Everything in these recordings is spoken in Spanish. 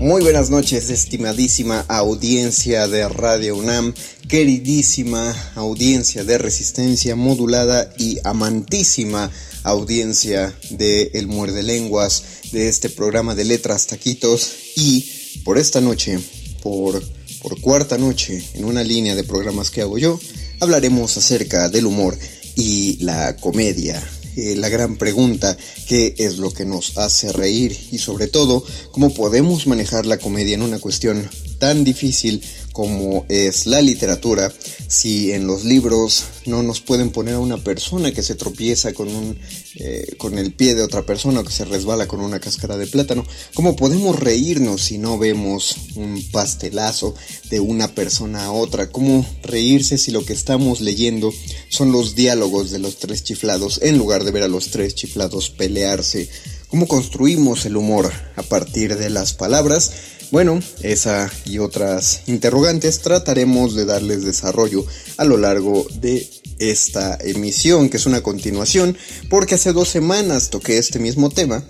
Muy buenas noches, estimadísima audiencia de Radio UNAM, queridísima audiencia de Resistencia Modulada y amantísima audiencia de El Muerde Lenguas, de este programa de letras taquitos. Y por esta noche, por, por cuarta noche, en una línea de programas que hago yo, hablaremos acerca del humor y la comedia eh, la gran pregunta, ¿qué es lo que nos hace reír? Y sobre todo, ¿cómo podemos manejar la comedia en una cuestión tan difícil como es la literatura, si en los libros no nos pueden poner a una persona que se tropieza con, un, eh, con el pie de otra persona o que se resbala con una cáscara de plátano, ¿cómo podemos reírnos si no vemos un pastelazo de una persona a otra? ¿Cómo reírse si lo que estamos leyendo son los diálogos de los tres chiflados en lugar de ver a los tres chiflados pelearse? ¿Cómo construimos el humor a partir de las palabras? Bueno, esa y otras interrogantes trataremos de darles desarrollo a lo largo de esta emisión, que es una continuación, porque hace dos semanas toqué este mismo tema.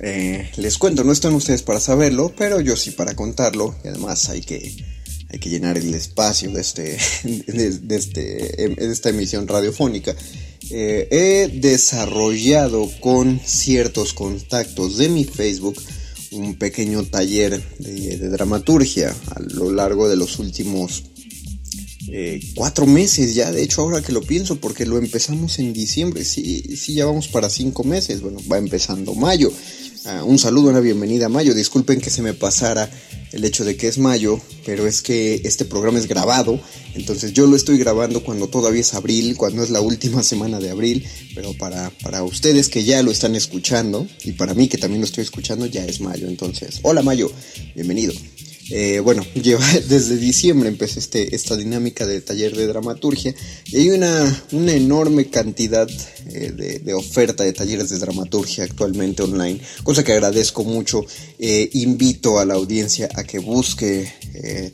Eh, les cuento, no están ustedes para saberlo, pero yo sí para contarlo, y además hay que, hay que llenar el espacio de, este, de, este, de esta emisión radiofónica. Eh, he desarrollado con ciertos contactos de mi Facebook un pequeño taller de, dramaturgia a lo largo de los últimos eh, cuatro meses ya, de hecho ahora que lo pienso, porque lo empezamos en diciembre, sí, sí, ya vamos para cinco meses, bueno, va empezando mayo. Ah, un saludo, una bienvenida a mayo, disculpen que se me pasara el hecho de que es mayo, pero es que este programa es grabado, entonces yo lo estoy grabando cuando todavía es abril, cuando es la última semana de abril, pero para, para ustedes que ya lo están escuchando y para mí que también lo estoy escuchando ya es mayo, entonces, hola mayo, bienvenido. Eh, bueno, lleva, desde diciembre empecé este, esta dinámica de taller de dramaturgia y hay una, una enorme cantidad eh, de, oferta de talleres de dramaturgia actualmente online, cosa que agradezco mucho. Eh, invito a la audiencia a que busque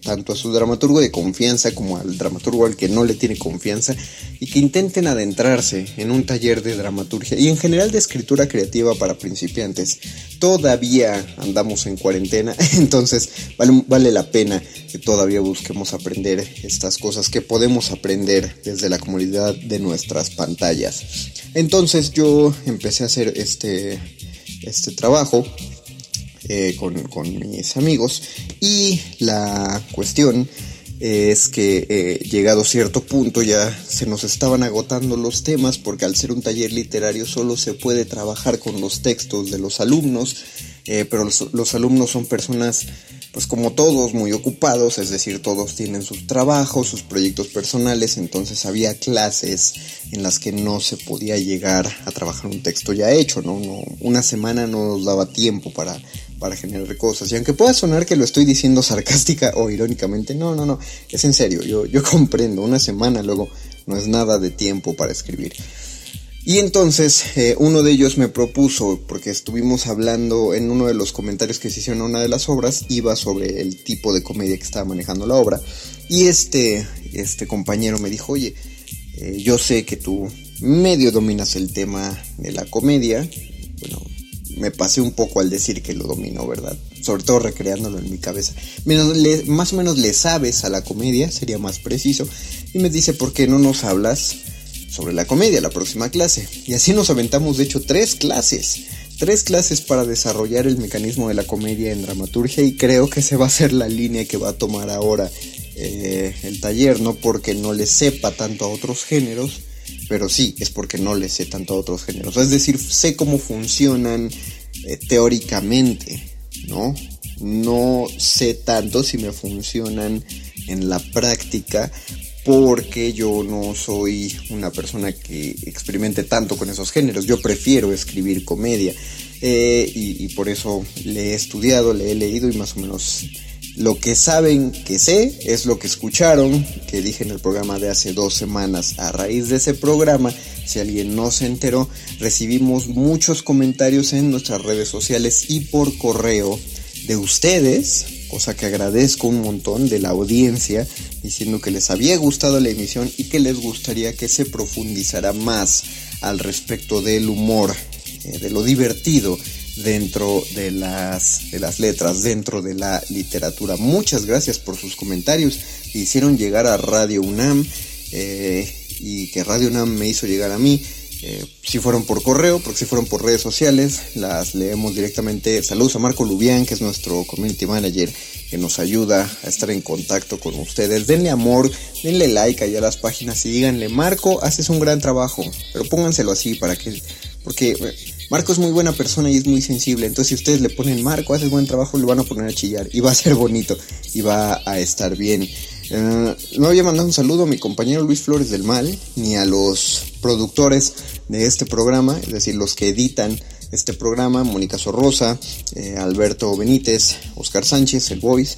tanto a su dramaturgo de confianza como al dramaturgo al que no le tiene confianza y que intenten adentrarse en un taller de dramaturgia y en general de escritura creativa para principiantes. Todavía andamos en cuarentena, entonces vale la pena que todavía busquemos aprender estas cosas que podemos aprender desde la comunidad de nuestras pantallas. Entonces yo empecé a hacer este, este trabajo eh, con, mis amigos y la cuestión es que eh, llegado cierto punto ya se nos estaban agotando los temas porque al ser un taller literario solo se puede trabajar con los textos de los alumnos, eh, pero los, alumnos son personas pues como todos muy ocupados, es decir, todos tienen sus trabajos, sus proyectos personales, entonces había clases en las que no se podía llegar a trabajar un texto ya hecho, ¿no? no una semana no nos daba tiempo para, para generar cosas. Y aunque pueda sonar que lo estoy diciendo sarcástica o irónicamente, no, no, no, es en serio, yo, yo comprendo, una semana luego no es nada de tiempo para escribir. Y entonces eh, uno de ellos me propuso, porque estuvimos hablando en uno de los comentarios que se hicieron a una de las obras, iba sobre el tipo de comedia que estaba manejando la obra. Y este, este compañero me dijo, oye, eh, yo sé que tú medio dominas el tema de la comedia. Bueno, me pasé un poco al decir que lo domino, ¿verdad? Sobre todo recreándolo en mi cabeza. más o menos le sabes a la comedia, sería más preciso. Y me dice, ¿por qué no nos hablas? sobre la comedia, la próxima clase. Y así nos aventamos, de hecho, tres clases. Tres clases para desarrollar el mecanismo de la comedia en dramaturgia y creo que se va a ser la línea que va a tomar ahora eh, el taller, no porque no le sepa tanto a otros géneros, pero sí, es porque no le sé tanto a otros géneros. Es decir, sé cómo funcionan eh, teóricamente, ¿no? No sé tanto si me funcionan en la práctica, porque yo no soy una persona que experimente tanto con esos géneros. Yo prefiero escribir comedia eh, y, por eso le he estudiado, le he leído y más o menos lo que saben que sé es lo que escucharon, que dije en el programa de hace dos semanas. A raíz de ese programa, si alguien no se enteró, recibimos muchos comentarios en nuestras redes sociales y por correo de ustedes, cosa que agradezco un montón de la audiencia, diciendo que les había gustado la emisión y que les gustaría que se profundizara más al respecto del humor, eh, de lo divertido dentro de las, de las letras, dentro de la literatura. Muchas gracias por sus comentarios hicieron llegar a Radio UNAM eh, y que Radio UNAM me hizo llegar a mí. Eh, si fueron por correo, porque si fueron por redes sociales, las leemos directamente. Saludos a Marco Lubián, que es nuestro community manager, que nos ayuda a estar en contacto con ustedes. Denle amor, denle like allá a las páginas y díganle, Marco, haces un gran trabajo, pero pónganselo así para que, porque eh, Marco es muy buena persona y es muy sensible, entonces si ustedes le ponen Marco, haces buen trabajo, le van a poner a chillar y va a ser bonito y va a estar bien. Eh, no había mandado un saludo a mi compañero Luis Flores del Mal, ni a los productores de este programa, es decir, los que editan este programa, Mónica Sorrosa, eh, Alberto Benítez, Oscar Sánchez, el Voice,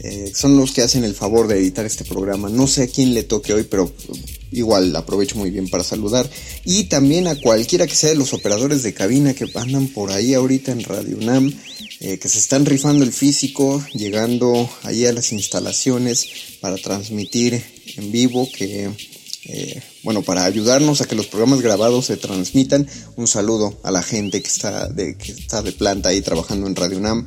eh, son los que hacen el favor de editar este programa. No sé a quién le toque hoy, pero igual aprovecho muy bien para saludar. Y también a cualquiera que sea de los operadores de cabina que andan por ahí ahorita en Radio UNAM. Eh, que se están rifando el físico, llegando ahí a las instalaciones para transmitir en vivo, que eh, bueno, para ayudarnos a que los programas grabados se transmitan. Un saludo a la gente que está de, que está de planta ahí trabajando en Radio UNAM,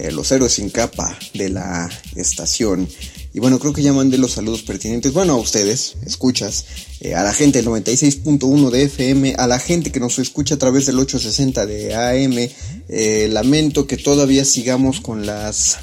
eh, los héroes sin capa de la estación. Y bueno, creo que ya mandé los saludos pertinentes. Bueno, a ustedes, escuchas, eh, a la gente del 96.1 de FM, a la gente que nos escucha a través del 860 de AM. Eh, lamento que todavía sigamos con las,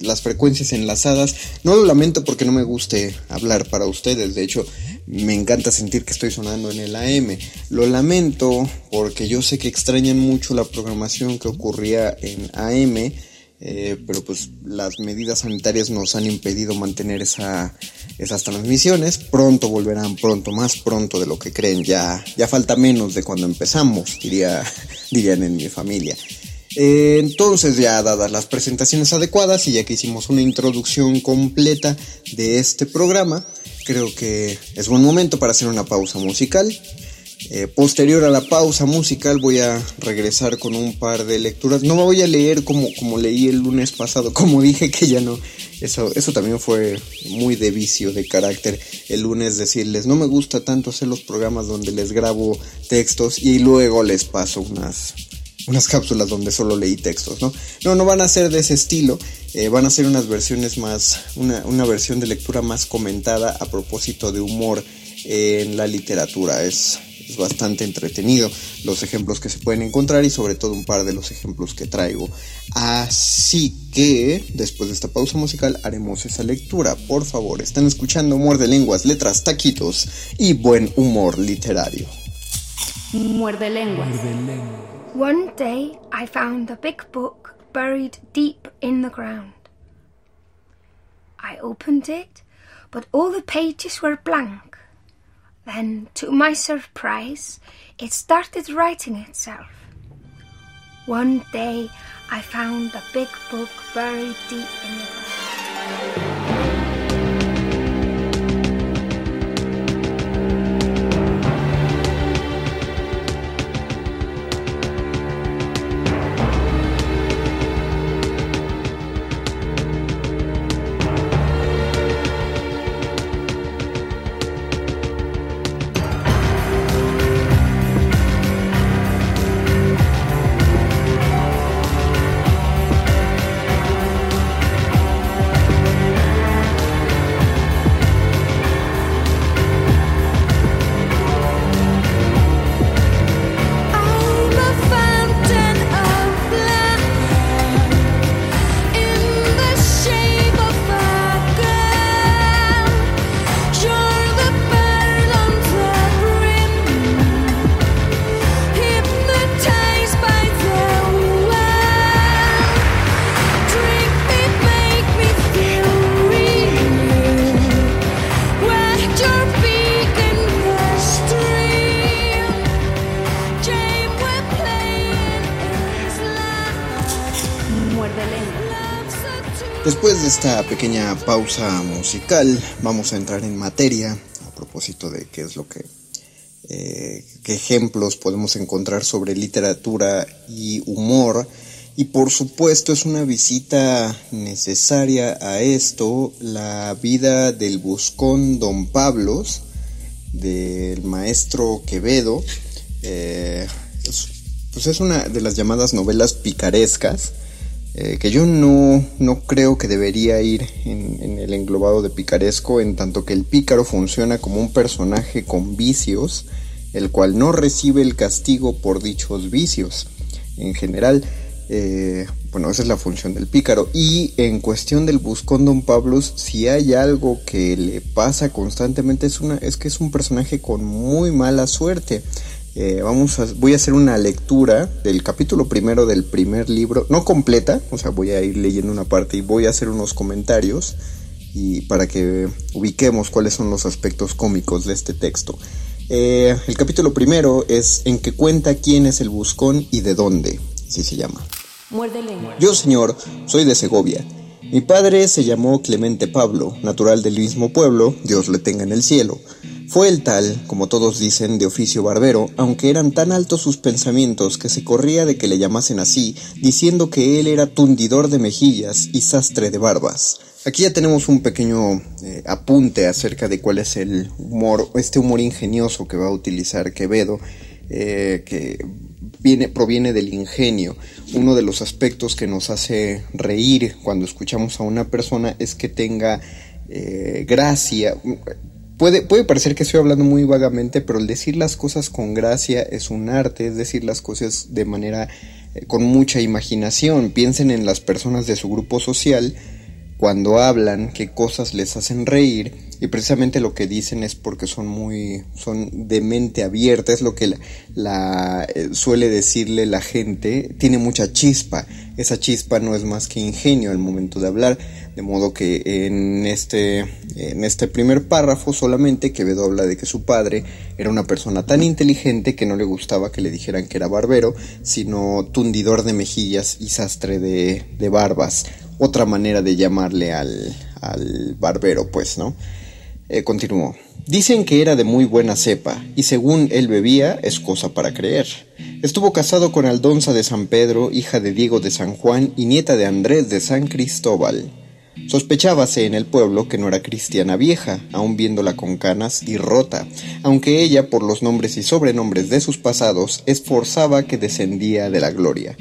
las frecuencias enlazadas. No lo lamento porque no me guste hablar para ustedes. De hecho, me encanta sentir que estoy sonando en el AM. Lo lamento porque yo sé que extrañan mucho la programación que ocurría en AM eh, pero pues las medidas sanitarias nos han impedido mantener esa, esas transmisiones. Pronto volverán, pronto, más pronto de lo que creen. Ya, ya falta menos de cuando empezamos, diría, dirían en mi familia. Eh, entonces ya dadas las presentaciones adecuadas y ya que hicimos una introducción completa de este programa, creo que es buen momento para hacer una pausa musical. Eh, posterior a la pausa musical voy a regresar con un par de lecturas. No me voy a leer como, como leí el lunes pasado, como dije que ya no. Eso, eso también fue muy de vicio, de carácter. El lunes decirles, no me gusta tanto hacer los programas donde les grabo textos y luego les paso unas, unas cápsulas donde solo leí textos, ¿no? No, no van a ser de ese estilo. Eh, van a ser unas versiones más, una, una versión de lectura más comentada a propósito de humor en la literatura. Es, es bastante entretenido los ejemplos que se pueden encontrar y sobre todo un par de los ejemplos que traigo. Así que después de esta pausa musical haremos esa lectura. Por favor, están escuchando Humor de Lenguas, Letras, Taquitos y Buen Humor Literario. Muerde lenguas. One day I found a big book buried deep in the ground. I opened it, but all the pages were blank. Then, to my surprise, it started writing itself. One day, I found a big book buried deep in the ground. Después de esta pequeña pausa musical, vamos a entrar en materia a propósito de qué es lo que, eh, ejemplos podemos encontrar sobre literatura y humor. Y por supuesto es una visita necesaria a esto, la vida del buscón Don Pablos, del maestro Quevedo. Eh, pues es una de las llamadas novelas picarescas eh, que yo no, no, creo que debería ir en, el englobado de picaresco, en tanto que el pícaro funciona como un personaje con vicios, el cual no recibe el castigo por dichos vicios. En general, eh, bueno, esa es la función del pícaro. Y en cuestión del buscón Don Pablos, si hay algo que le pasa constantemente, es, una, es que es un personaje con muy mala suerte. Eh, vamos a, voy a hacer una lectura del capítulo primero del primer libro, no completa, o sea, voy a ir leyendo una parte y voy a hacer unos comentarios y para que ubiquemos cuáles son los aspectos cómicos de este texto. Eh, el capítulo primero es en que cuenta quién es el buscón y de dónde, así se llama. Muerde lengua. Yo, señor, soy de Segovia. Mi padre se llamó Clemente Pablo, natural del mismo pueblo, Dios le tenga en el cielo. Fue el tal, como todos dicen, de oficio barbero, aunque eran tan altos sus pensamientos que se corría de que le llamasen así, diciendo que él era tundidor de mejillas y sastre de barbas. Aquí ya tenemos un pequeño eh, apunte acerca de cuál es el humor, este humor ingenioso que va a utilizar Quevedo, eh, que viene, proviene del ingenio. Uno de los aspectos que nos hace reír cuando escuchamos a una persona es que tenga eh, gracia. Puede, puede parecer que estoy hablando muy vagamente, pero el decir las cosas con gracia es un arte, es decir las cosas de manera eh, con mucha imaginación. Piensen en las personas de su grupo social cuando hablan, qué cosas les hacen reír y precisamente lo que dicen es porque son muy son de mente abierta es lo que la, la eh, suele decirle la gente tiene mucha chispa. Esa chispa no es más que ingenio al momento de hablar de modo que en este en este primer párrafo solamente Quevedo habla de que su padre era una persona tan inteligente que no le gustaba que le dijeran que era barbero sino tundidor de mejillas y sastre de, de barbas otra manera de llamarle al, al barbero pues no eh, continuó. Dicen que era de muy buena cepa, y según él bebía, es cosa para creer. Estuvo casado con Aldonza de San Pedro, hija de Diego de San Juan y nieta de Andrés de San Cristóbal. Sospechábase en el pueblo que no era cristiana vieja, aun viéndola con canas y rota, aunque ella, por los nombres y sobrenombres de sus pasados, esforzaba que descendía de la gloria.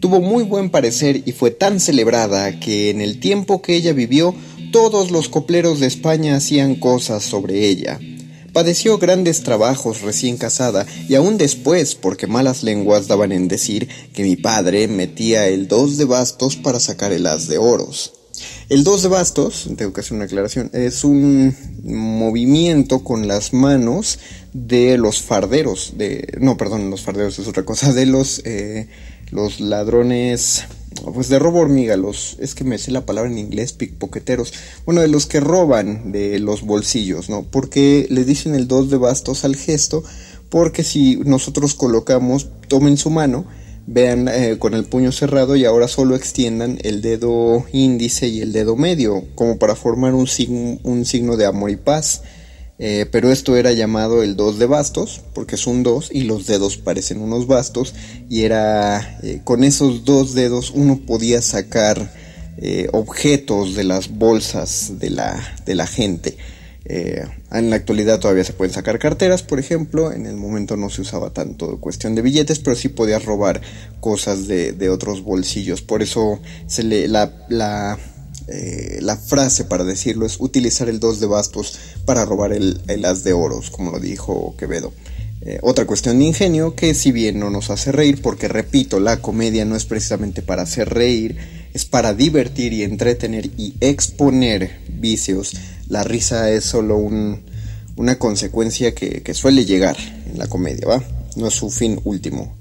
Tuvo muy buen parecer y fue tan celebrada que en el tiempo que ella vivió todos los copleros de España hacían cosas sobre ella. Padeció grandes trabajos recién casada y aún después porque malas lenguas daban en decir que mi padre metía el dos de bastos para sacar el as de oros. El dos de bastos, tengo que hacer una aclaración, es un movimiento con las manos de los farderos, de, no, perdón, los farderos es otra cosa, de los, eh, los ladrones pues de robo hormiga, los, es que me sé la palabra en inglés, pickpocketeros, bueno, de los que roban de los bolsillos, ¿no? Porque le dicen el dos de bastos al gesto, porque si nosotros colocamos, tomen su mano, vean eh, con el puño cerrado y ahora solo extiendan el dedo índice y el dedo medio, como para formar un, un signo de amor y paz. Eh, pero esto era llamado el dos de bastos, porque es un dos y los dedos parecen unos bastos, y era eh, con esos dos dedos uno podía sacar eh, objetos de las bolsas de la, de la gente. en la actualidad todavía se pueden sacar carteras, por ejemplo, en el momento no se usaba tanto cuestión de billetes, pero sí podías robar cosas de, de otros bolsillos, por eso se le, la eh, la frase para decirlo es utilizar el dos de bastos para robar el, as de oros, como lo dijo Quevedo. Eh, otra cuestión de ingenio que si bien no nos hace reír, porque repito, la comedia no es precisamente para hacer reír, es para divertir y entretener y exponer vicios, la risa es solo una consecuencia que, suele llegar en la comedia, ¿va? No es su fin último.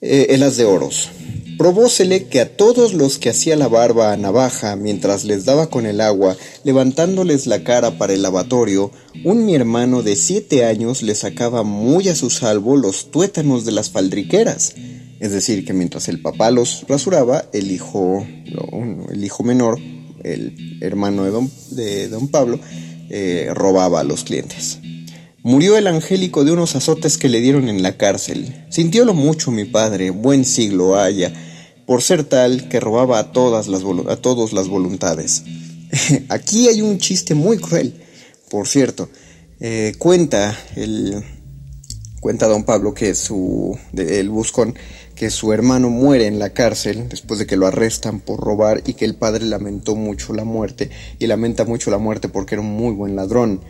Eh, de oros. Probósele que a todos los que hacía la barba a navaja mientras les daba con el agua, levantándoles la cara para el lavatorio, un mi hermano de siete años le sacaba muy a su salvo los tuétanos de las faldriqueras. Es decir, que mientras el papá los rasuraba, el hijo, el hijo menor, el hermano de don, de don Pablo, eh, robaba a los clientes. Murió el angélico de unos azotes que le dieron en la cárcel. Sintiólo mucho mi padre, buen siglo haya, por ser tal que robaba a todas las, a todos las voluntades. Aquí hay un chiste muy cruel, por cierto. Eh, cuenta el cuenta don Pablo que su el buscón que su hermano muere en la cárcel después de que lo arrestan por robar y que el padre lamentó mucho la muerte y lamenta mucho la muerte porque era un muy buen ladrón.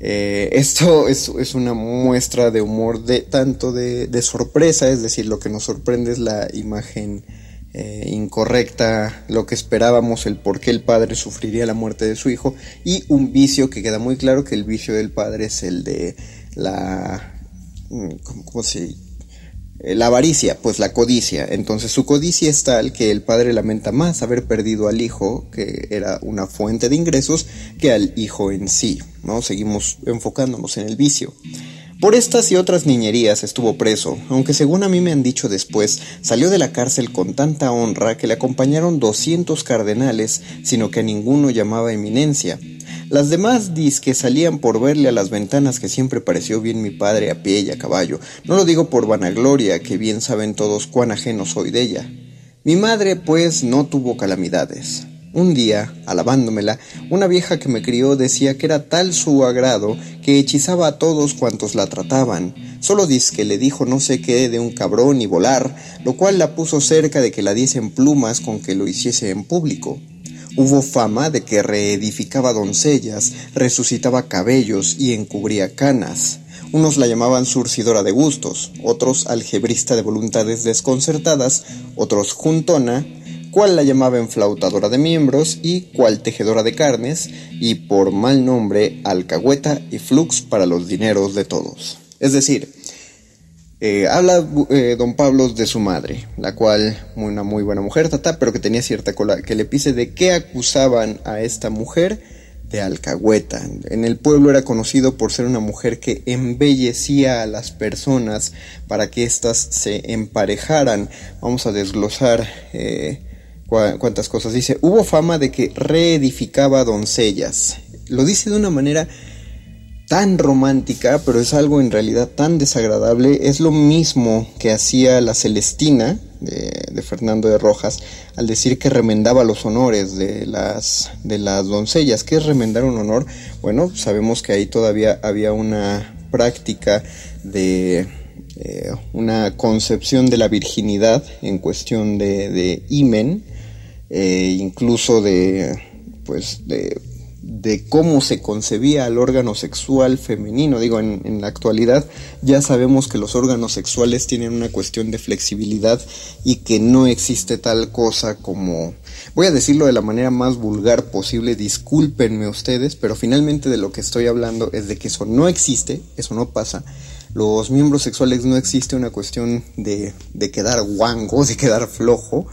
Eh, esto es, es, una muestra de humor de tanto de, de, sorpresa, es decir, lo que nos sorprende es la imagen eh, incorrecta, lo que esperábamos, el por qué el padre sufriría la muerte de su hijo y un vicio que queda muy claro que el vicio del padre es el de la... Mm, ¿Cómo, se eh, la avaricia, pues la codicia. Entonces su codicia es tal que el padre lamenta más haber perdido al hijo, que era una fuente de ingresos, que al hijo en sí. ¿no? Seguimos enfocándonos en el vicio. Por estas y otras niñerías estuvo preso, aunque según a mí me han dicho después, salió de la cárcel con tanta honra que le acompañaron 200 cardenales, sino que a ninguno llamaba eminencia. Las demás que salían por verle a las ventanas que siempre pareció bien mi padre a pie y a caballo. No lo digo por vanagloria, que bien saben todos cuán ajeno soy de ella. Mi madre, pues, no tuvo calamidades. Un día, alabándomela, una vieja que me crió decía que era tal su agrado que hechizaba a todos cuantos la trataban. Solo que le dijo no sé qué de un cabrón y volar, lo cual la puso cerca de que la diesen plumas con que lo hiciese en público. Hubo fama de que reedificaba doncellas, resucitaba cabellos y encubría canas. Unos la llamaban surcidora de gustos, otros algebrista de voluntades desconcertadas, otros juntona, cual la llamaban enflautadora de miembros y cual tejedora de carnes, y por mal nombre alcahueta y flux para los dineros de todos. Es decir, eh, habla eh, don Pablo de su madre, la cual, una muy buena mujer, tata, pero que tenía cierta cola, que le pise de qué acusaban a esta mujer de alcahueta. En el pueblo era conocido por ser una mujer que embellecía a las personas para que éstas se emparejaran. Vamos a desglosar eh, cuántas cosas dice. Hubo fama de que reedificaba doncellas. Lo dice de una manera tan romántica, pero es algo en realidad tan desagradable. Es lo mismo que hacía la Celestina de, Fernando de Rojas al decir que remendaba los honores de las, de las doncellas. ¿Qué es remendar un honor? Bueno, sabemos que ahí todavía había una práctica de eh, una concepción de la virginidad en cuestión de, de imen, eh, incluso de pues de de cómo se concebía el órgano sexual femenino. Digo, en, la actualidad ya sabemos que los órganos sexuales tienen una cuestión de flexibilidad y que no existe tal cosa como... Voy a decirlo de la manera más vulgar posible, discúlpenme ustedes, pero finalmente de lo que estoy hablando es de que eso no existe, eso no pasa. Los miembros sexuales no existe una cuestión de, de quedar guango, de quedar flojo,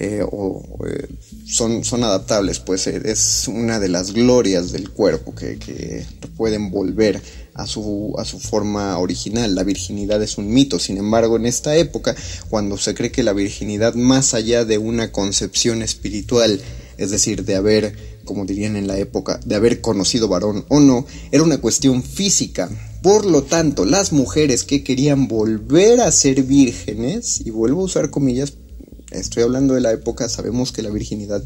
eh, o, eh, son, son adaptables, pues eh, es una de las glorias del cuerpo que, que, pueden volver a su, a su forma original. La virginidad es un mito, sin embargo, en esta época, cuando se cree que la virginidad, más allá de una concepción espiritual, es decir, de haber, como dirían en la época, de haber conocido varón o no, era una cuestión física. Por lo tanto, las mujeres que querían volver a ser vírgenes, y vuelvo a usar comillas estoy hablando de la época, sabemos que la virginidad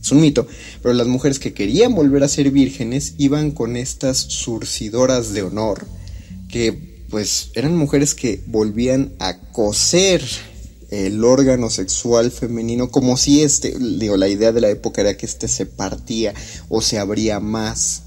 es un mito, pero las mujeres que querían volver a ser vírgenes iban con estas surcidoras de honor, que pues eran mujeres que volvían a coser el órgano sexual femenino como si este, digo, la idea de la época era que este se partía o se abría más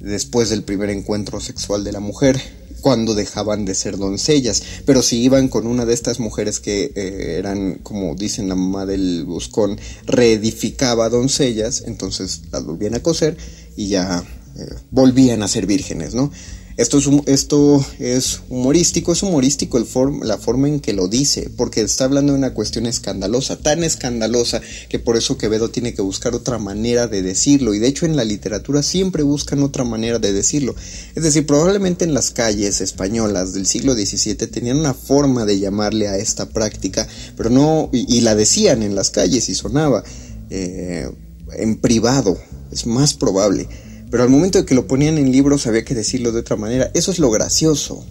después del primer encuentro sexual de la mujer cuando dejaban de ser doncellas, pero si iban con una de estas mujeres que eh, eran, como dicen la mamá del buscón, reedificaba doncellas, entonces las volvían a coser y ya eh, volvían a ser vírgenes, ¿no? Esto es, esto es humorístico, es humorístico el la forma en que lo dice, porque está hablando de una cuestión escandalosa, tan escandalosa que por eso Quevedo tiene que buscar otra manera de decirlo, y de hecho en la literatura siempre buscan otra manera de decirlo. Es decir, probablemente en las calles españolas del siglo XVII tenían una forma de llamarle a esta práctica, pero no, y, la decían en las calles y sonaba eh, en privado, es más probable pero al momento de que lo ponían en libros había que decirlo de otra manera. Eso es lo gracioso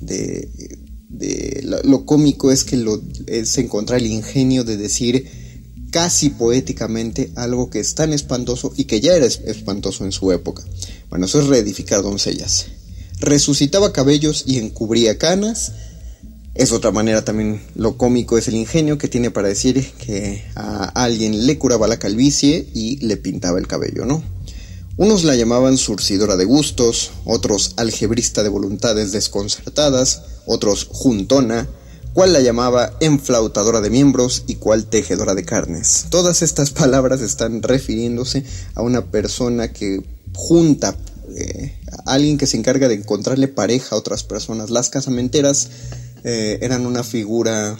de, lo, cómico es que lo, es encontrar el ingenio de decir casi poéticamente algo que es tan espantoso y que ya era espantoso en su época. Bueno, eso es reedificar doncellas. Resucitaba cabellos y encubría canas. Es otra manera también, lo cómico es el ingenio que tiene para decir que a alguien le curaba la calvicie y le pintaba el cabello, ¿no? Unos la llamaban surcidora de gustos, otros algebrista de voluntades desconcertadas, otros juntona, cual la llamaba enflautadora de miembros y cual tejedora de carnes. Todas estas palabras están refiriéndose a una persona que junta, eh, a alguien que se encarga de encontrarle pareja a otras personas. Las casamenteras eh, eran una figura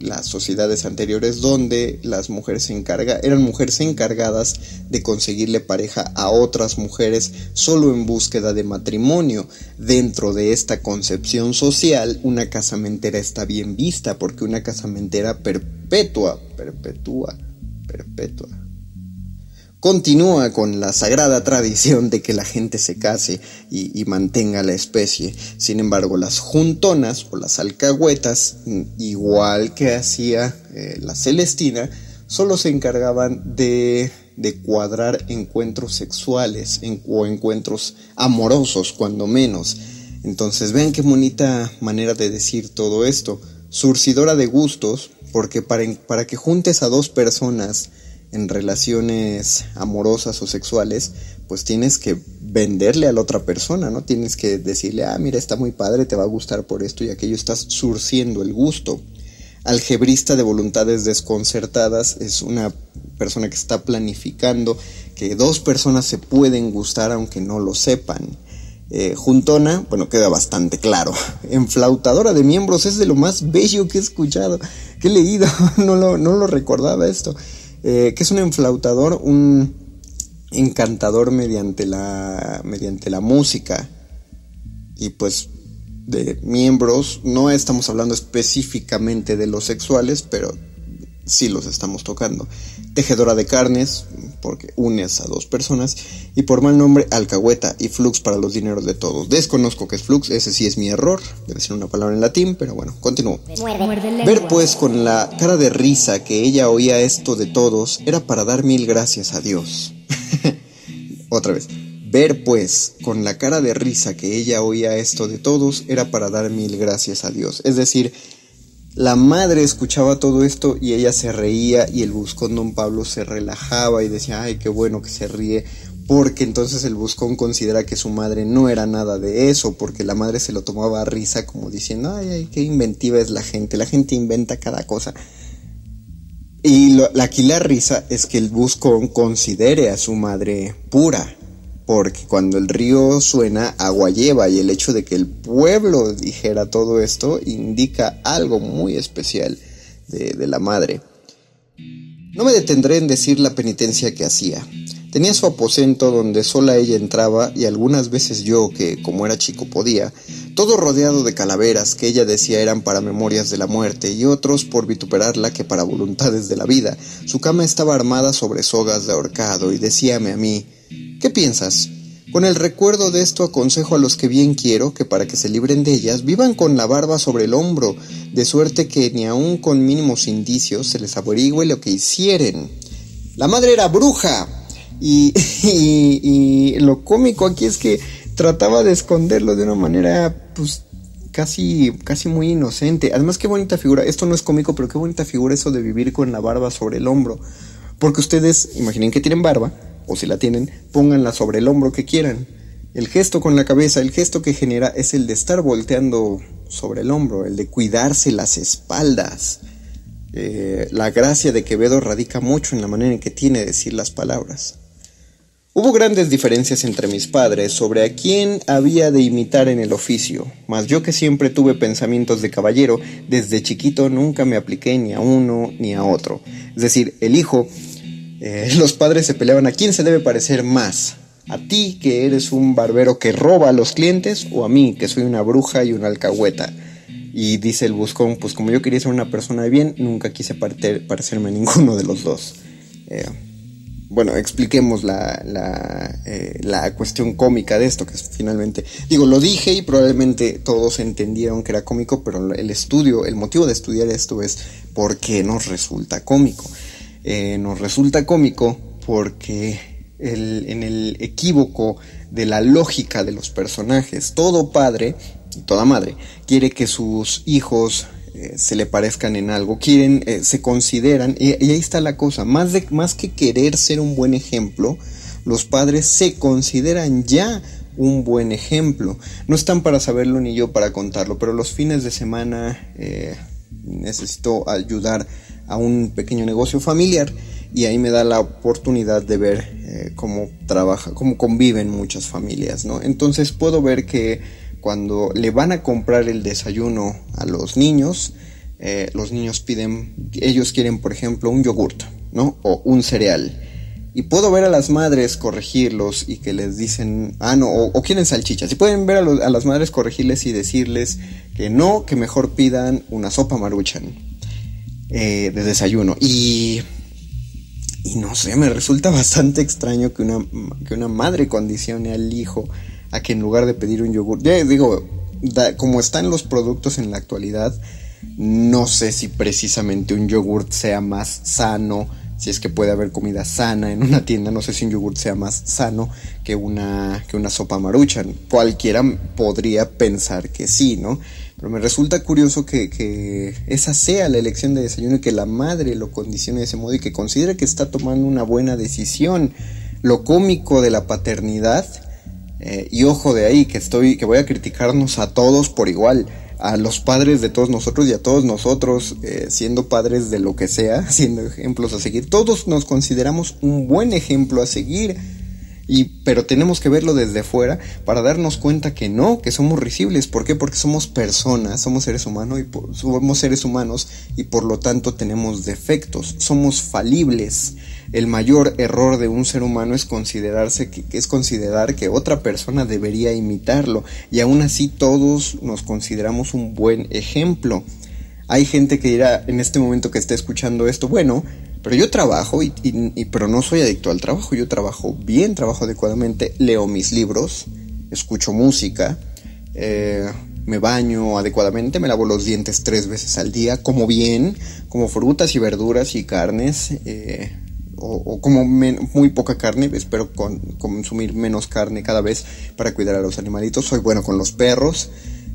las sociedades anteriores donde las mujeres se encarga, eran mujeres encargadas de conseguirle pareja a otras mujeres solo en búsqueda de matrimonio. Dentro de esta concepción social, una casamentera está bien vista porque una casamentera perpetua, perpetúa, perpetua continúa con la sagrada tradición de que la gente se case y, mantenga la especie. Sin embargo, las juntonas o las alcahuetas, igual que hacía eh, la Celestina, solo se encargaban de, cuadrar encuentros sexuales o encuentros amorosos, cuando menos. Entonces, vean qué bonita manera de decir todo esto. Surcidora de gustos, porque para que juntes a dos personas, en relaciones amorosas o sexuales, pues tienes que venderle a la otra persona, ¿no? Tienes que decirle, ah, mira, está muy padre, te va a gustar por esto y aquello, estás surciendo el gusto. Algebrista de voluntades desconcertadas es una persona que está planificando que dos personas se pueden gustar aunque no lo sepan. Eh, juntona, bueno, queda bastante claro. Enflautadora de miembros es de lo más bello que he escuchado, que he leído, no lo, no lo recordaba esto. Eh, que es un enflautador, un encantador mediante la, mediante la música. Y pues de miembros, no estamos hablando específicamente de los sexuales, pero sí los estamos tocando. Tejedora de carnes, porque unes a dos personas, y por mal nombre alcahueta y flux para los dineros de todos. Desconozco que es flux, ese sí es mi error, debe ser una palabra en latín, pero bueno, continúo. Ver pues con la cara de risa que ella oía esto de todos era para dar mil gracias a Dios. Otra vez. Ver pues con la cara de risa que ella oía esto de todos era para dar mil gracias a Dios. Es decir, la madre escuchaba todo esto y ella se reía y el buscón don Pablo se relajaba y decía, ay, qué bueno que se ríe, porque entonces el buscón considera que su madre no era nada de eso, porque la madre se lo tomaba a risa como diciendo, ay, qué inventiva es la gente, la gente inventa cada cosa. Y aquí la risa es que el buscón considere a su madre pura, porque cuando el río suena, agua lleva, y el hecho de que el pueblo dijera todo esto indica algo muy especial de, la madre. No me detendré en decir la penitencia que hacía. Tenía su aposento donde sola ella entraba y algunas veces yo, que como era chico podía, todo rodeado de calaveras que ella decía eran para memorias de la muerte y otros por vituperarla que para voluntades de la vida. Su cama estaba armada sobre sogas de ahorcado y decíame a mí, ¿Qué piensas? Con el recuerdo de esto aconsejo a los que bien quiero que para que se libren de ellas vivan con la barba sobre el hombro, de suerte que ni aun con mínimos indicios se les averigüe lo que hicieren. La madre era bruja y, lo cómico aquí es que trataba de esconderlo de una manera pues casi, casi muy inocente. Además qué bonita figura, esto no es cómico, pero qué bonita figura eso de vivir con la barba sobre el hombro. Porque ustedes imaginen que tienen barba o si la tienen, pónganla sobre el hombro que quieran. El gesto con la cabeza, el gesto que genera es el de estar volteando sobre el hombro, el de cuidarse las espaldas. Eh, la gracia de Quevedo radica mucho en la manera en que tiene de decir las palabras. Hubo grandes diferencias entre mis padres sobre a quién había de imitar en el oficio, mas yo que siempre tuve pensamientos de caballero, desde chiquito nunca me apliqué ni a uno ni a otro. Es decir, el hijo, eh, los padres se peleaban a quién se debe parecer más, a ti que eres un barbero que roba a los clientes o a mí que soy una bruja y una alcahueta. Y dice el buscón, pues como yo quería ser una persona de bien, nunca quise parecerme a ninguno de los dos. Eh, bueno, expliquemos la, la, eh, la, cuestión cómica de esto, que es finalmente, digo, lo dije y probablemente todos entendieron que era cómico, pero el estudio, el motivo de estudiar esto es porque nos resulta cómico. Eh, nos resulta cómico porque el, en el equívoco de la lógica de los personajes, todo padre y toda madre quiere que sus hijos eh, se le parezcan en algo, quieren, eh, se consideran, y, ahí está la cosa, más, de, más que querer ser un buen ejemplo, los padres se consideran ya un buen ejemplo. No están para saberlo ni yo para contarlo, pero los fines de semana eh, necesito ayudar a un pequeño negocio familiar y ahí me da la oportunidad de ver cómo trabaja, cómo conviven muchas familias, ¿no? Entonces puedo ver que cuando le van a comprar el desayuno a los niños, eh, los niños piden, ellos quieren por ejemplo un yogurt, ¿no? O un cereal. Y puedo ver a las madres corregirlos y que les dicen, ah, no, o, quieren salchichas. Y pueden ver a, las madres corregirles y decirles que no, que mejor pidan una sopa maruchan eh, de desayuno. Y, y no sé, me resulta bastante extraño que una, que una madre condicione al hijo a que en lugar de pedir un yogur, ya digo, como están los productos en la actualidad, no sé si precisamente un yogurt sea más sano, si es que puede haber comida sana en una tienda, no sé si un yogurt sea más sano que una, que una sopa maruchan. Cualquiera podría pensar que sí, ¿no? Pero me resulta curioso que, que, esa sea la elección de desayuno y que la madre lo condicione de ese modo y que considere que está tomando una buena decisión. Lo cómico de la paternidad eh, y ojo de ahí, que estoy, que voy a criticarnos a todos por igual, a los padres de todos nosotros y a todos nosotros, eh, siendo padres de lo que sea, siendo ejemplos a seguir. Todos nos consideramos un buen ejemplo a seguir. Y, pero tenemos que verlo desde fuera para darnos cuenta que no, que somos risibles. ¿Por qué? Porque somos personas, somos seres humanos y somos seres humanos y por lo tanto tenemos defectos, somos falibles el mayor error de un ser humano es considerarse que, es considerar que otra persona debería imitarlo y aún así todos nos consideramos un buen ejemplo. Hay gente que dirá en este momento que está escuchando esto, bueno, pero yo trabajo y, pero no soy adicto al trabajo, yo trabajo bien, trabajo adecuadamente, leo mis libros, escucho música, eh, me baño adecuadamente, me lavo los dientes tres veces al día, como bien, como frutas y verduras y carnes, eh, o, como muy poca carne, espero consumir menos carne cada vez para cuidar a los animalitos, soy bueno con los perros,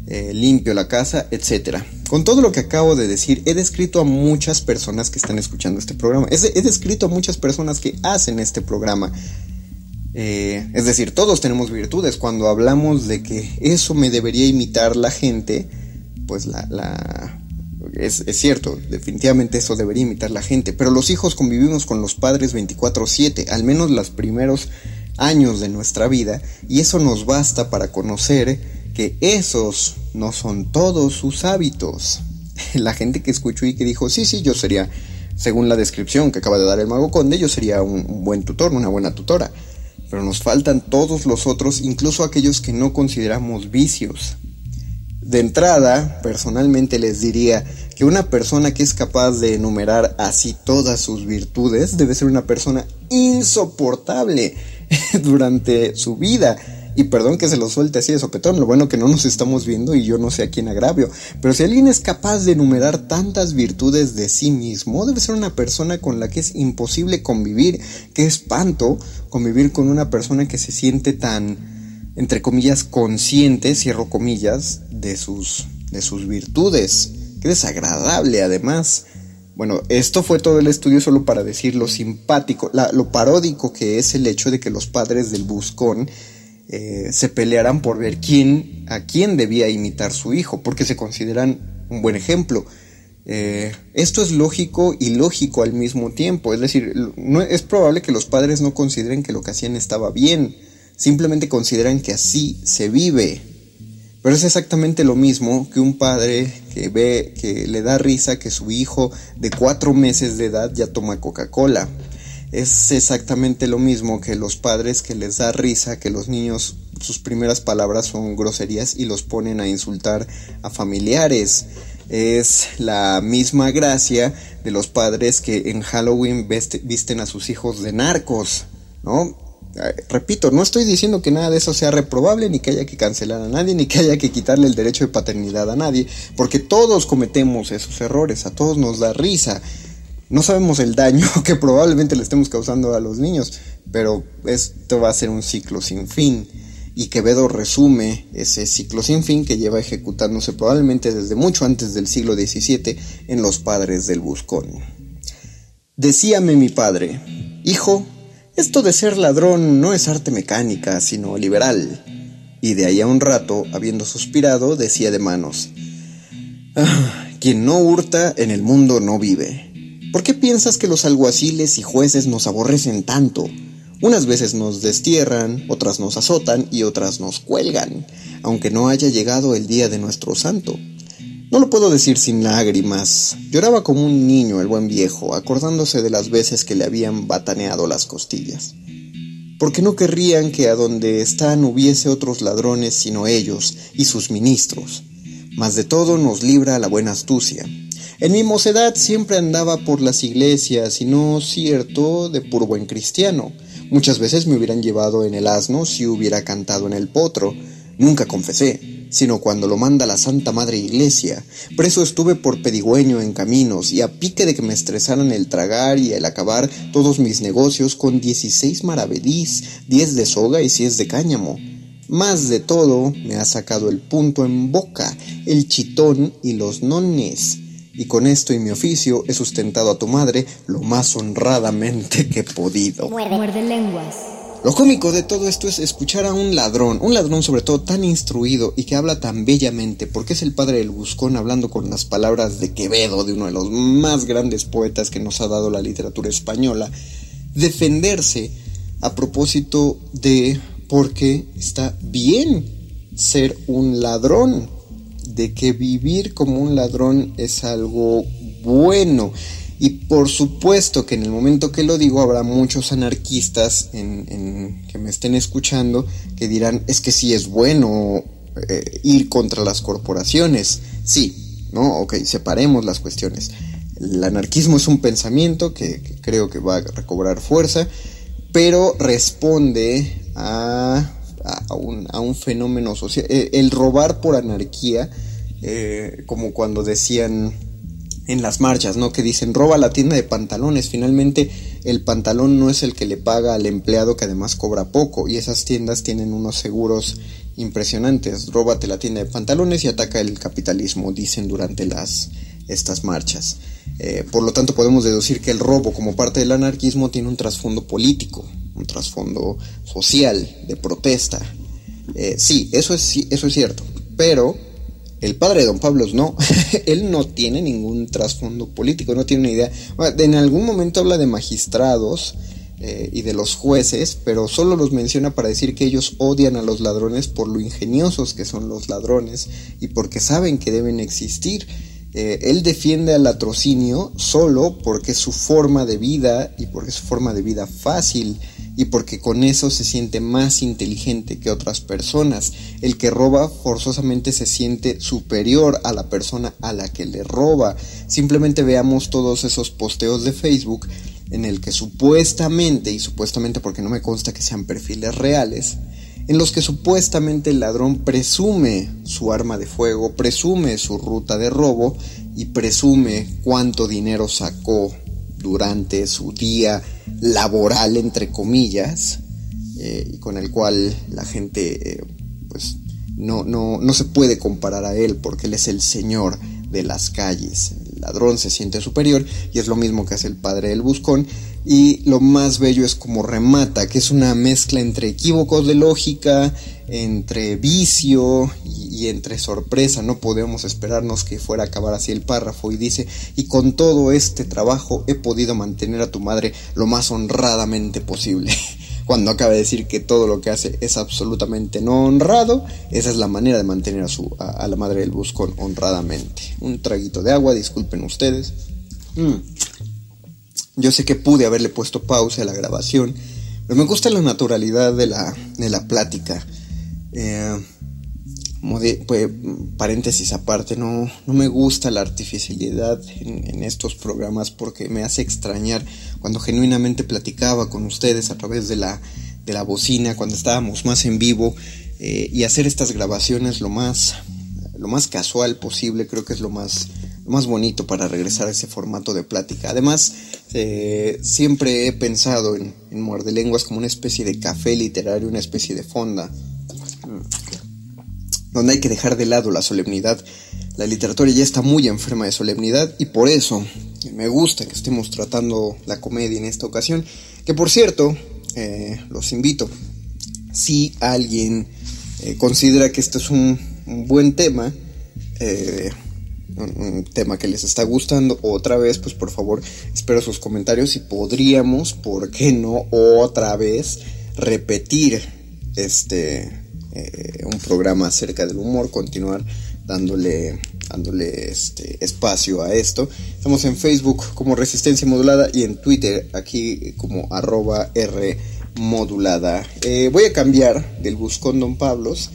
eh, limpio la casa, etc. Con todo lo que acabo de decir, he descrito a muchas personas que están escuchando este programa, he, descrito a muchas personas que hacen este programa. Eh, es decir, todos tenemos virtudes. Cuando hablamos de que eso me debería imitar la gente, pues la, es, cierto, definitivamente eso debería imitar la gente, pero los hijos convivimos con los padres 24/7, al menos los primeros años de nuestra vida, y eso nos basta para conocer que esos no son todos sus hábitos. La gente que escuchó y que dijo, sí, sí, yo sería, según la descripción que acaba de dar el mago conde, yo sería un buen tutor, una buena tutora. Pero nos faltan todos los otros, incluso aquellos que no consideramos vicios. De entrada, personalmente les diría que una persona que es capaz de enumerar así todas sus virtudes debe ser una persona insoportable durante su vida. Y perdón que se lo suelte así de sopetón, lo bueno que no nos estamos viendo y yo no sé a quién agravio. Pero si alguien es capaz de enumerar tantas virtudes de sí mismo, debe ser una persona con la que es imposible convivir. Qué espanto convivir con una persona que se siente tan entre comillas, consciente, cierro comillas, de sus, de sus virtudes. Qué desagradable, además. Bueno, esto fue todo el estudio solo para decir lo simpático, lo paródico que es el hecho de que los padres del Buscón eh, se pelearan por ver quién, a quién debía imitar su hijo, porque se consideran un buen ejemplo. Eh, esto es lógico y lógico al mismo tiempo. Es decir, no, es probable que los padres no consideren que lo que hacían estaba bien. Simplemente consideran que así se vive. Pero es exactamente lo mismo que un padre que ve que le da risa que su hijo de cuatro meses de edad ya toma Coca-Cola. Es exactamente lo mismo que los padres que les da risa que los niños sus primeras palabras son groserías y los ponen a insultar a familiares. Es la misma gracia de los padres que en Halloween visten a sus hijos de narcos, ¿no? Repito, no estoy diciendo que nada de eso sea reprobable, ni que haya que cancelar a nadie, ni que haya que quitarle el derecho de paternidad a nadie, porque todos cometemos esos errores, a todos nos da risa. No sabemos el daño que probablemente le estemos causando a los niños, pero esto va a ser un ciclo sin fin y Quevedo resume ese ciclo sin fin que lleva ejecutándose probablemente desde mucho antes del siglo XVII en Los Padres del Buscón. Decíame mi padre, hijo, esto de ser ladrón no es arte mecánica, sino liberal. Y de ahí a un rato, habiendo suspirado, decía de manos, ah, quien no hurta en el mundo no vive. ¿Por qué piensas que los alguaciles y jueces nos aborrecen tanto? Unas veces nos destierran, otras nos azotan y otras nos cuelgan, aunque no haya llegado el día de nuestro santo. No lo puedo decir sin lágrimas. Lloraba como un niño el buen viejo, acordándose de las veces que le habían bataneado las costillas. Porque no querrían que a donde están hubiese otros ladrones sino ellos y sus ministros. Mas de todo nos libra la buena astucia. En mi mocedad siempre andaba por las iglesias y no cierto de puro buen cristiano Muchas veces me hubieran llevado en el asno si hubiera cantado en el potro. Nunca confesé, sino cuando lo manda la Santa Madre Iglesia. Preso estuve por pedigüeño en caminos y a pique de que me estresaran el tragar y el acabar todos mis negocios con 16 maravedís, 10 de soga y 6 de cáñamo. Más de todo, me ha sacado el punto en boca, el chitón y los nones y con esto y mi oficio he sustentado a tu madre lo más honradamente que he podido. Muerde, lenguas. Lo cómico de todo esto es escuchar a un ladrón, un ladrón sobre todo tan instruido y que habla tan bellamente, porque es el padre del buscón hablando con las palabras de Quevedo, de uno de los más grandes poetas que nos ha dado la literatura española, defenderse a propósito de por qué está bien ser un ladrón de que vivir como un ladrón es algo bueno. Y por supuesto que en el momento que lo digo habrá muchos anarquistas que me estén escuchando que dirán es que sí es bueno eh, ir contra las corporaciones. Sí, ¿no? Ok, separemos las cuestiones. El anarquismo es un pensamiento que, creo que va a recobrar fuerza, pero responde a a un, a un fenómeno social. Eh, el, robar por anarquía, eh, como cuando decían en las marchas, ¿no? Que dicen, roba la tienda de pantalones. Finalmente, el pantalón no es el que le paga al empleado que además cobra poco. Y esas tiendas tienen unos seguros impresionantes. Róbate la tienda de pantalones y ataca el capitalismo, dicen durante las, estas marchas. Eh, por lo tanto, podemos deducir que el robo como parte del anarquismo tiene un trasfondo político un trasfondo social, de protesta. Eh, sí, eso es, eso es cierto, pero el padre de Don Pablo no, él no tiene ningún trasfondo político, no tiene ni idea. En algún momento habla de magistrados eh, y de los jueces, pero solo los menciona para decir que ellos odian a los ladrones por lo ingeniosos que son los ladrones y porque saben que deben existir. Eh, él defiende al latrocinio solo porque es su forma de vida y porque es su forma de vida fácil y porque con eso se siente más inteligente que otras personas. El que roba forzosamente se siente superior a la persona a la que le roba. Simplemente veamos todos esos posteos de Facebook en el que supuestamente, y supuestamente porque no me consta que sean perfiles reales, en los que supuestamente el ladrón presume su arma de fuego, presume su ruta de robo y presume cuánto dinero sacó durante su día laboral, entre comillas, eh, con el cual la gente eh, pues no, no, no se puede comparar a él porque él es el señor de las calles, ladrón se siente superior y es lo mismo que hace el padre del buscón. Y lo más bello es como remata, que es una mezcla entre equívocos de lógica, entre vicio y, entre sorpresa. No podemos esperarnos que fuera a acabar así el párrafo. Y dice, y con todo este trabajo he podido mantener a tu madre lo más honradamente posible. Cuando acaba de decir que todo lo que hace es absolutamente no honrado, esa es la manera de mantener a, su, a, la madre del buscón honradamente. Un traguito de agua, disculpen ustedes. Mm. Yo sé que pude haberle puesto pausa a la grabación, pero me gusta la naturalidad de la, de la plática. Eh, pues, paréntesis aparte, no, no me gusta la artificialidad en, estos programas porque me hace extrañar cuando genuinamente platicaba con ustedes a través de la, de la bocina, cuando estábamos más en vivo eh, y hacer estas grabaciones lo más, lo más casual posible, creo que es lo más, más bonito para regresar a ese formato de plática. Además, eh, siempre he pensado en, en Muerde Lenguas como una especie de café literario, una especie de fonda donde hay que dejar de lado la solemnidad. La literatura ya está muy enferma de solemnidad y por eso me gusta que estemos tratando la comedia en esta ocasión. Que por cierto, eh, los invito, si alguien eh, considera que este es un, buen tema, eh, un, tema que les está gustando otra vez, pues por favor espero sus comentarios y podríamos, ¿por qué no otra vez repetir este eh, un programa acerca del humor, continuar dándole, dándole este espacio a esto. Estamos en Facebook como Resistencia Modulada y en Twitter aquí como arroba R modulada. Eh, voy a cambiar del buscón Don Pablos.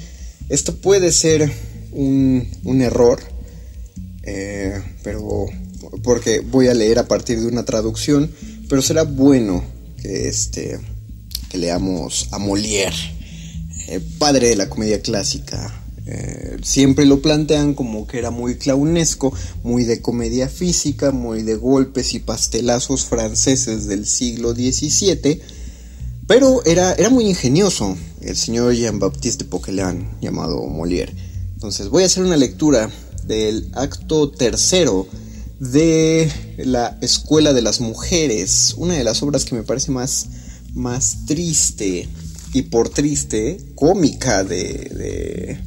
Esto puede ser un, un error, eh, pero porque voy a leer a partir de una traducción, pero será bueno que, este, que leamos a Molière eh, padre de la comedia clásica. Eh, siempre lo plantean como que era muy clownesco, muy de comedia física, muy de golpes y pastelazos franceses del siglo XVII, pero era, era muy ingenioso el señor Jean-Baptiste de Poquelin, llamado Molière. Entonces voy a hacer una lectura del acto tercero de la Escuela de las Mujeres, una de las obras que me parece más, más triste y por triste, cómica de,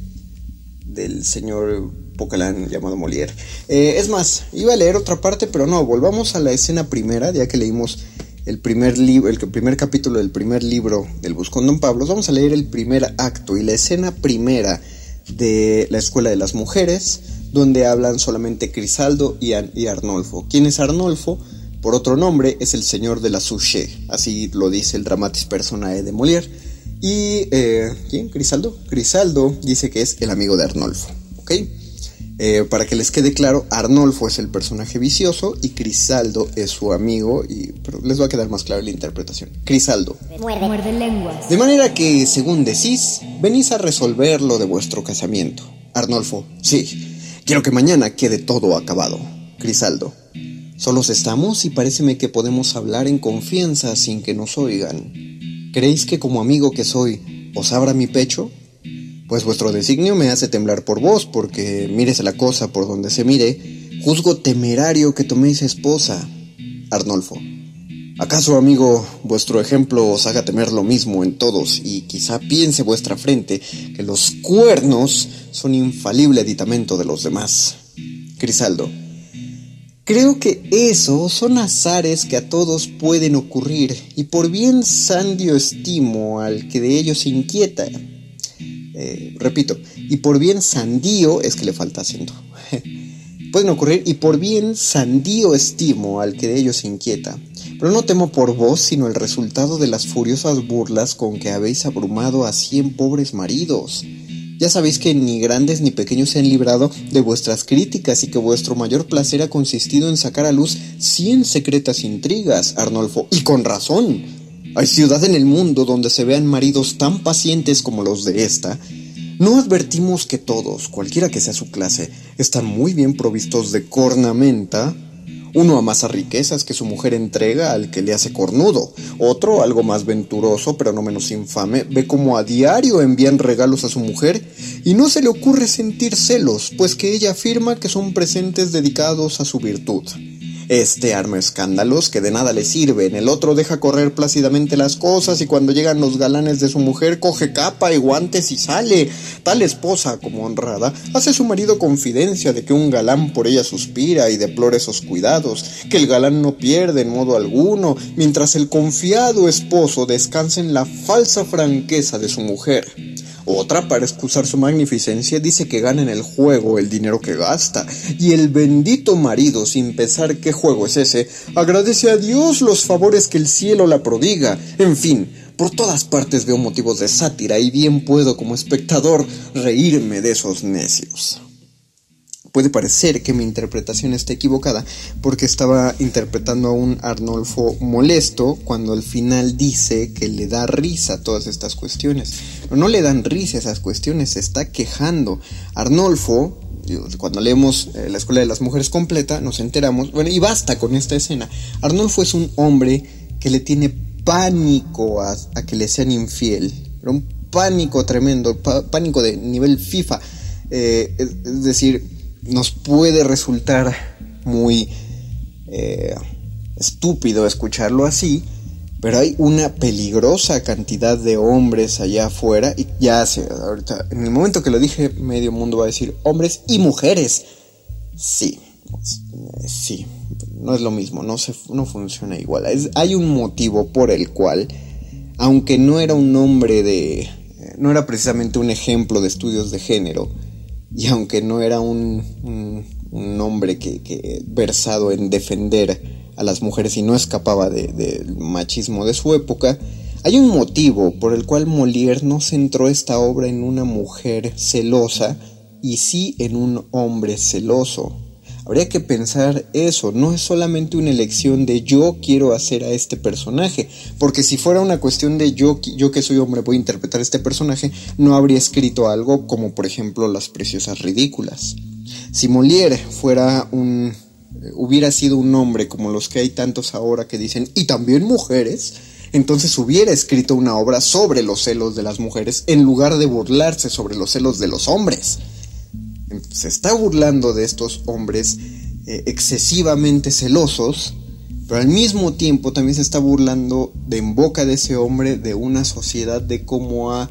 del señor Pocalán llamado Molière. Eh, es más, iba a leer otra parte, pero no, volvamos a la escena primera, ya que leímos el primer libro, el primer capítulo del primer libro del Buscón Don Pablo, vamos a leer el primer acto y la escena primera de la Escuela de las Mujeres, donde hablan solamente Crisaldo y, y Arnolfo. ¿Quién es Arnolfo? Por otro nombre es el señor de la Souché, así lo dice el dramatis personae de Molière. Y, eh, ¿quién? Crisaldo. Crisaldo dice que es el amigo de Arnolfo, ¿ok? Eh, para que les quede claro, Arnolfo es el personaje vicioso y Crisaldo es su amigo, y, pero les va a quedar más claro la interpretación. Crisaldo. Muerde. Muerde lenguas. De manera que, según decís, venís a resolver lo de vuestro casamiento. Arnolfo, sí, quiero que mañana quede todo acabado. Crisaldo. Solos estamos y pareceme que podemos hablar en confianza sin que nos oigan. ¿Creéis que como amigo que soy os abra mi pecho? Pues vuestro designio me hace temblar por vos, porque mírese la cosa por donde se mire, juzgo temerario que toméis esposa. Arnolfo. ¿Acaso, amigo, vuestro ejemplo os haga temer lo mismo en todos y quizá piense vuestra frente que los cuernos son infalible aditamento de los demás? Crisaldo. Creo que esos son azares que a todos pueden ocurrir y por bien sandio estimo al que de ellos inquieta. Eh, repito, y por bien sandío es que le falta acento. pueden ocurrir y por bien sandío estimo al que de ellos inquieta. Pero no temo por vos sino el resultado de las furiosas burlas con que habéis abrumado a cien pobres maridos ya sabéis que ni grandes ni pequeños se han librado de vuestras críticas y que vuestro mayor placer ha consistido en sacar a luz cien secretas intrigas, Arnolfo, y con razón. Hay ciudad en el mundo donde se vean maridos tan pacientes como los de esta. No advertimos que todos, cualquiera que sea su clase, están muy bien provistos de cornamenta, Uno amasa riquezas que su mujer entrega al que le hace cornudo. Otro, algo más venturoso pero no menos infame, ve como a diario envían regalos a su mujer y no se le ocurre sentir celos, pues que ella afirma que son presentes dedicados a su virtud. Este arma escándalos que de nada le sirven, el otro deja correr plácidamente las cosas y cuando llegan los galanes de su mujer coge capa y guantes y sale. Tal esposa, como honrada, hace su marido confidencia de que un galán por ella suspira y deplora esos cuidados, que el galán no pierde en modo alguno, mientras el confiado esposo descansa en la falsa franqueza de su mujer. Otra, para excusar su magnificencia, dice que gana en el juego el dinero que gasta. Y el bendito marido, sin pensar qué juego es ese, agradece a Dios los favores que el cielo la prodiga. En fin, por todas partes veo motivos de sátira y bien puedo como espectador reírme de esos necios puede parecer que mi interpretación está equivocada porque estaba interpretando a un Arnolfo molesto cuando al final dice que le da risa todas estas cuestiones. Pero no le dan risa esas cuestiones, se está quejando. Arnolfo, cuando leemos eh, la Escuela de las Mujeres completa, nos enteramos, bueno, y basta con esta escena. Arnolfo es un hombre que le tiene pánico a, que le sean infiel, un pánico tremendo, pánico de nivel FIFA. Eh, es decir, nos puede resultar muy eh, estúpido escucharlo así, pero hay una peligrosa cantidad de hombres allá afuera y ya sé, ahorita, en el momento que lo dije, medio mundo va a decir hombres y mujeres. Sí, sí, no es lo mismo, no, se, no funciona igual. hay un motivo por el cual, aunque no era un hombre de, no era precisamente un ejemplo de estudios de género, y aunque no era un, hombre que, versado en defender a las mujeres y no escapaba del machismo de su época, hay un motivo por el cual Molière no centró esta obra en una mujer celosa y sí en un hombre celoso. Habría que pensar eso, no es solamente una elección de yo quiero hacer a este personaje, porque si fuera una cuestión de yo, yo que soy hombre voy a interpretar a este personaje, no habría escrito algo como por ejemplo Las Preciosas Ridículas. Si Molière fuera un hubiera sido un hombre como los que hay tantos ahora que dicen y también mujeres, entonces hubiera escrito una obra sobre los celos de las mujeres en lugar de burlarse sobre los celos de los hombres se está burlando de estos hombres eh, excesivamente celosos, pero al mismo tiempo también se está burlando de en boca de ese hombre de una sociedad de cómo ha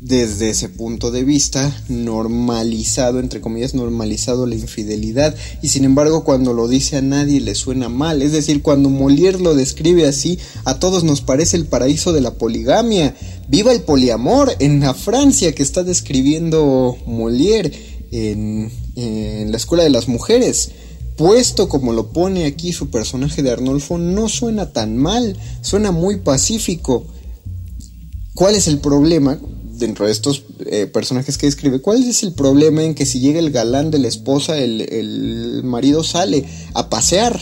desde ese punto de vista, normalizado, entre comillas, normalizado la infidelidad. Y sin embargo, cuando lo dice a nadie le suena mal. Es decir, cuando Molière lo describe así, a todos nos parece el paraíso de la poligamia. ¡Viva el poliamor! En la Francia que está describiendo Molière en, en la Escuela de las Mujeres puesto como lo pone aquí su personaje de Arnolfo, no suena tan mal, suena muy pacífico. ¿Cuál es el problema? Dentro de estos eh, personajes que describe, ¿cuál es el problema en que si llega el galán de la esposa, el, marido sale a pasear?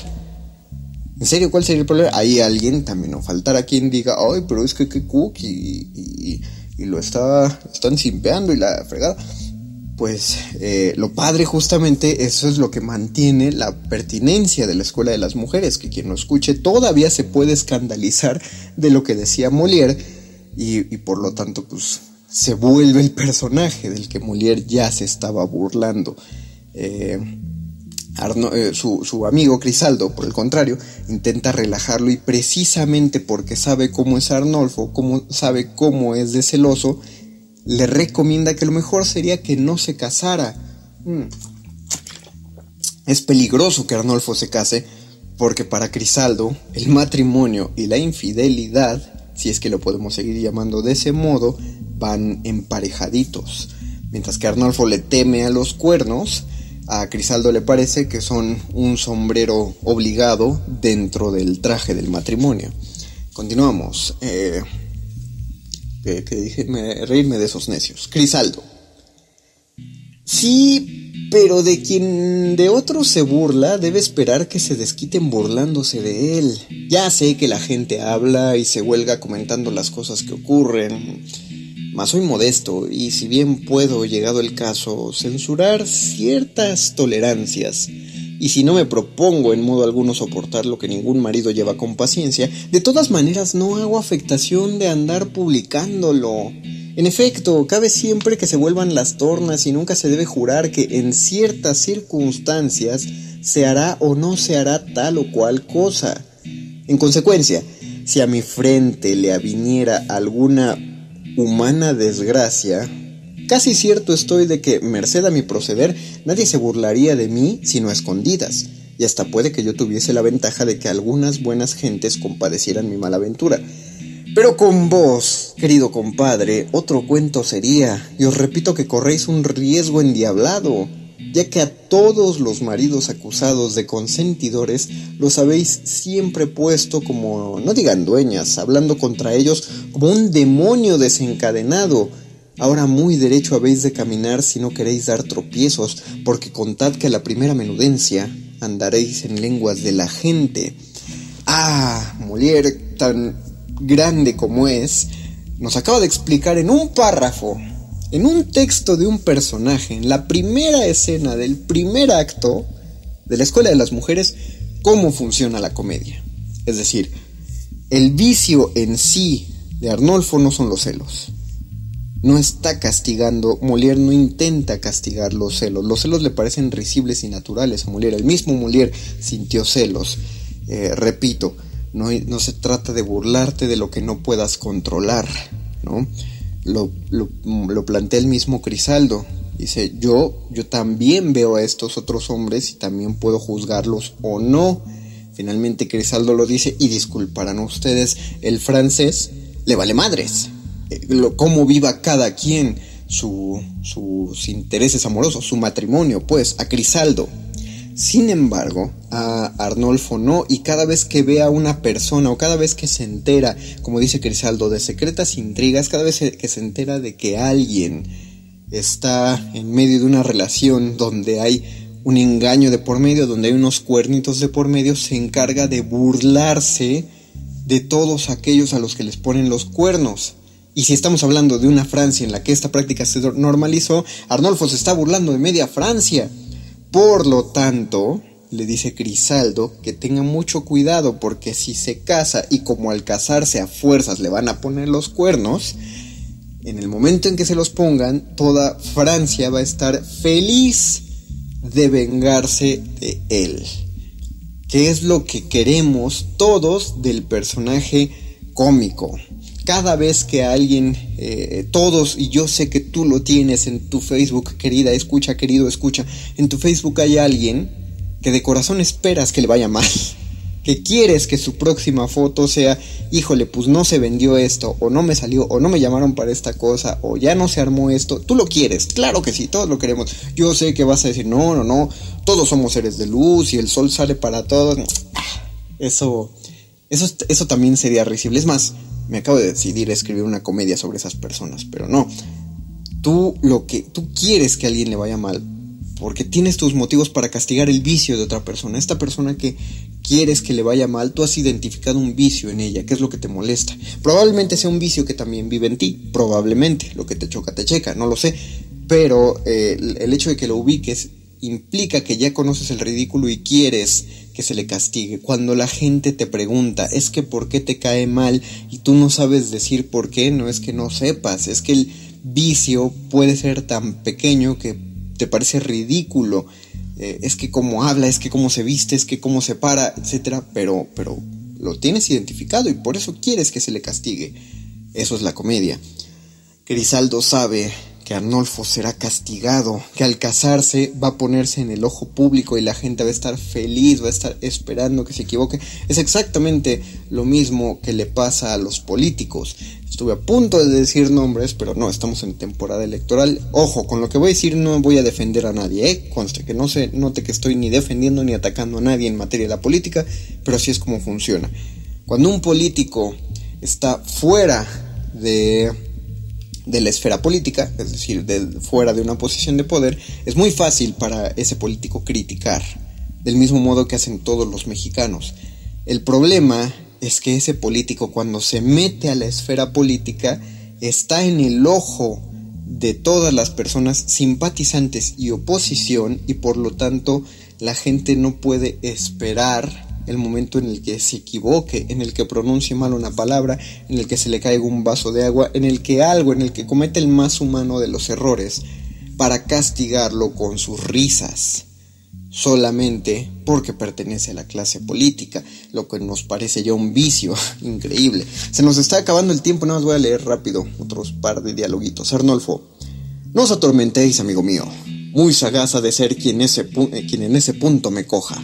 ¿En serio cuál sería el problema? Hay alguien, también no faltará quien diga, ay, pero es que qué cook y, lo está, están simpeando y la fregada. Pues eh, lo padre justamente eso es lo que mantiene la pertinencia de la escuela de las mujeres, que quien lo escuche todavía se puede escandalizar de lo que decía Molière y, y por lo tanto pues se vuelve el personaje del que Molière ya se estaba burlando. Eh, eh, su, amigo Crisaldo, por el contrario, intenta relajarlo y precisamente porque sabe cómo es Arnolfo, cómo, sabe cómo es de celoso, le recomienda que lo mejor sería que no se casara. Mm. Es peligroso que Arnolfo se case porque para Crisaldo el matrimonio y la infidelidad, si es que lo podemos seguir llamando de ese modo, van emparejaditos. Mientras que Arnolfo le teme a los cuernos, a Crisaldo le parece que son un sombrero obligado dentro del traje del matrimonio. Continuamos. Eh, que, dije, reírme de esos necios. Crisaldo. Sí, pero de quien de otro se burla, debe esperar que se desquiten burlándose de él. Ya sé que la gente habla y se huelga comentando las cosas que ocurren mas soy modesto y si bien puedo, llegado el caso, censurar ciertas tolerancias y si no me propongo en modo alguno soportar lo que ningún marido lleva con paciencia, de todas maneras no hago afectación de andar publicándolo. En efecto, cabe siempre que se vuelvan las tornas y nunca se debe jurar que en ciertas circunstancias se hará o no se hará tal o cual cosa. En consecuencia, si a mi frente le aviniera alguna humana desgracia, casi cierto estoy de que, merced a mi proceder, nadie se burlaría de mí sino a escondidas, y hasta puede que yo tuviese la ventaja de que algunas buenas gentes compadecieran mi mala aventura. Pero con vos, querido compadre, otro cuento sería, y os repito que corréis un riesgo endiablado, ya que a todos los maridos acusados de consentidores los habéis siempre puesto como, no digan dueñas, hablando contra ellos como un demonio desencadenado. Ahora muy derecho habéis de caminar si no queréis dar tropiezos, porque contad que a la primera menudencia andaréis en lenguas de la gente. Ah, Molière, tan grande como es, nos acaba de explicar en un párrafo, en un texto de un personaje, en la primera escena del primer acto de la Escuela de las Mujeres, cómo funciona la comedia. Es decir, el vicio en sí de Arnolfo no son los celos. No está castigando, Molière no intenta castigar los celos. Los celos le parecen risibles y naturales a Molière. El mismo Molière sintió celos. Eh, repito, no, se trata de burlarte de lo que no puedas controlar, ¿no? Lo, lo, plantea el mismo Crisaldo. Dice, yo, yo también veo a estos otros hombres y también puedo juzgarlos o no. Finalmente Crisaldo lo dice y disculparán ustedes, el francés le vale madres. Eh, cómo viva cada quien sus intereses amorosos, su matrimonio, pues, a Crisaldo. Sin embargo, a Arnolfo no, y cada vez que ve a una persona o cada vez que se entera, como dice Crisaldo, de secretas intrigas, cada vez que se entera de que alguien está en medio de una relación donde hay un engaño de por medio, donde hay unos cuernitos de por medio, se encarga de burlarse de todos aquellos a los que les ponen los cuernos. Y si estamos hablando de una Francia en la que esta práctica se normalizó, Arnolfo se está burlando de media Francia. Por lo tanto, le dice Crisaldo que tenga mucho cuidado porque si se casa y como al casarse a fuerzas le van a poner los cuernos, en el momento en que se los pongan, toda Francia va a estar feliz de vengarse de él. ¿Qué es lo que queremos todos del personaje cómico? Cada vez que alguien, eh, todos, y yo sé que tú lo tienes en tu Facebook, querida, escucha, querido, escucha, en tu Facebook hay alguien que de corazón esperas que le vaya mal, que quieres que su próxima foto sea, híjole, pues no se vendió esto, o no me salió, o no me llamaron para esta cosa, o ya no se armó esto, tú lo quieres, claro que sí, todos lo queremos. Yo sé que vas a decir, no, no, no, todos somos seres de luz y el sol sale para todos. Eso, eso, eso también sería risible. Es más, me acabo de decidir escribir una comedia sobre esas personas, pero no. Tú lo que tú quieres que alguien le vaya mal porque tienes tus motivos para castigar el vicio de otra persona. Esta persona que quieres que le vaya mal, tú has identificado un vicio en ella, que es lo que te molesta. Probablemente sea un vicio que también vive en ti, probablemente. Lo que te choca, te checa, no lo sé. Pero eh, el hecho de que lo ubiques implica que ya conoces el ridículo y quieres que se le castigue. Cuando la gente te pregunta, es que por qué te cae mal y tú no sabes decir por qué, no es que no sepas, es que el vicio puede ser tan pequeño que te parece ridículo. Eh, es que cómo habla, es que cómo se viste, es que cómo se para, etcétera, pero, pero lo tienes identificado y por eso quieres que se le castigue. Eso es la comedia. Grisaldo sabe que Arnolfo será castigado, que al casarse va a ponerse en el ojo público y la gente va a estar feliz, va a estar esperando que se equivoque. Es exactamente lo mismo que le pasa a los políticos. Estuve a punto de decir nombres, pero no, estamos en temporada electoral. Ojo, con lo que voy a decir no voy a defender a nadie, ¿eh? Conste que no se note que estoy ni defendiendo ni atacando a nadie en materia de la política, pero así es como funciona. Cuando un político está fuera de de la esfera política, es decir, de, fuera de una posición de poder, es muy fácil para ese político criticar, del mismo modo que hacen todos los mexicanos. El problema es que ese político cuando se mete a la esfera política está en el ojo de todas las personas simpatizantes y oposición y por lo tanto la gente no puede esperar el momento en el que se equivoque, en el que pronuncie mal una palabra, en el que se le caiga un vaso de agua, en el que algo, en el que comete el más humano de los errores, para castigarlo con sus risas, solamente porque pertenece a la clase política, lo que nos parece ya un vicio increíble. Se nos está acabando el tiempo, nada más voy a leer rápido otros par de dialoguitos. Arnolfo, no os atormentéis, amigo mío, muy sagaz de ser quien, ese quien en ese punto me coja.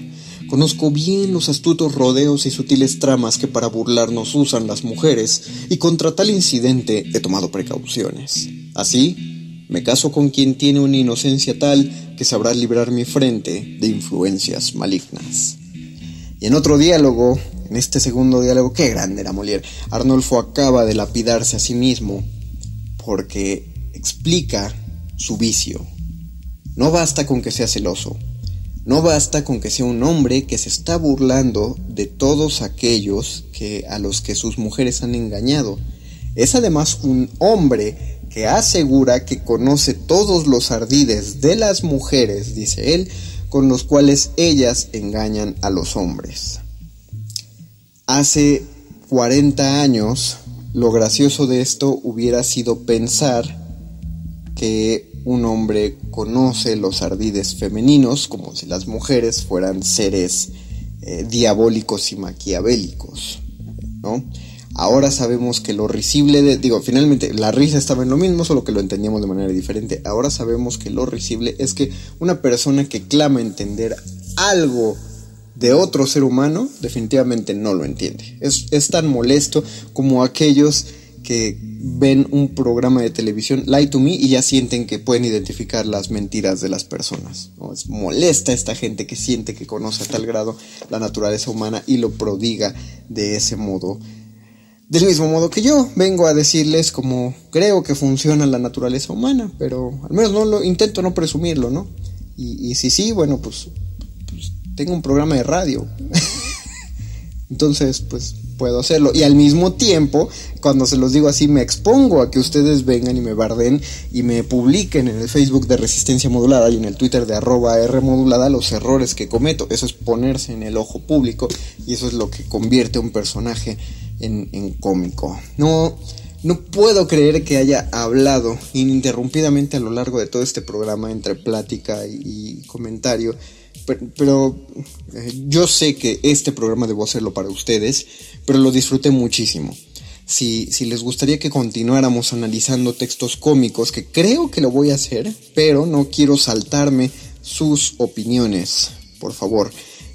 Conozco bien los astutos rodeos y sutiles tramas que para burlarnos usan las mujeres, y contra tal incidente he tomado precauciones. Así, me caso con quien tiene una inocencia tal que sabrá librar mi frente de influencias malignas. Y en otro diálogo, en este segundo diálogo, qué grande era Molière, Arnolfo acaba de lapidarse a sí mismo porque explica su vicio. No basta con que sea celoso, no basta con que sea un hombre que se está burlando de todos aquellos que a los que sus mujeres han engañado. Es además un hombre que asegura que conoce todos los ardides de las mujeres, dice él, con los cuales ellas engañan a los hombres. Hace 40 años, lo gracioso de esto hubiera sido pensar que un hombre conoce los ardides femeninos como si las mujeres fueran seres eh, diabólicos y maquiavélicos, ¿no? Ahora sabemos que lo risible de, digo, finalmente la risa estaba en lo mismo, solo que lo entendíamos de manera diferente. Ahora sabemos que lo risible es que una persona que clama entender algo de otro ser humano definitivamente no lo entiende. Es, es tan molesto como aquellos que ven un programa de televisión, Lie to Me, y ya sienten que pueden identificar las mentiras de las personas. ¿no? Es molesta esta gente que siente que conoce a tal grado la naturaleza humana y lo prodiga de ese modo. Del mismo modo que yo vengo a decirles cómo creo que funciona la naturaleza humana, pero al menos no lo intento no presumirlo, ¿no? Y, y si sí, bueno, pues, pues tengo un programa de radio. Entonces, pues puedo hacerlo. Y al mismo tiempo, cuando se los digo así, me expongo a que ustedes vengan y me barden y me publiquen en el Facebook de Resistencia Modulada y en el Twitter de arroba R modulada los errores que cometo. Eso es ponerse en el ojo público y eso es lo que convierte a un personaje en, cómico. No, no puedo creer que haya hablado ininterrumpidamente a lo largo de todo este programa entre plática y comentario pero, eh, yo sé que este programa debo hacerlo para ustedes, pero lo disfruté muchísimo. Si, si, les gustaría que continuáramos analizando textos cómicos, que creo que lo voy a hacer, pero no quiero saltarme sus opiniones, por favor.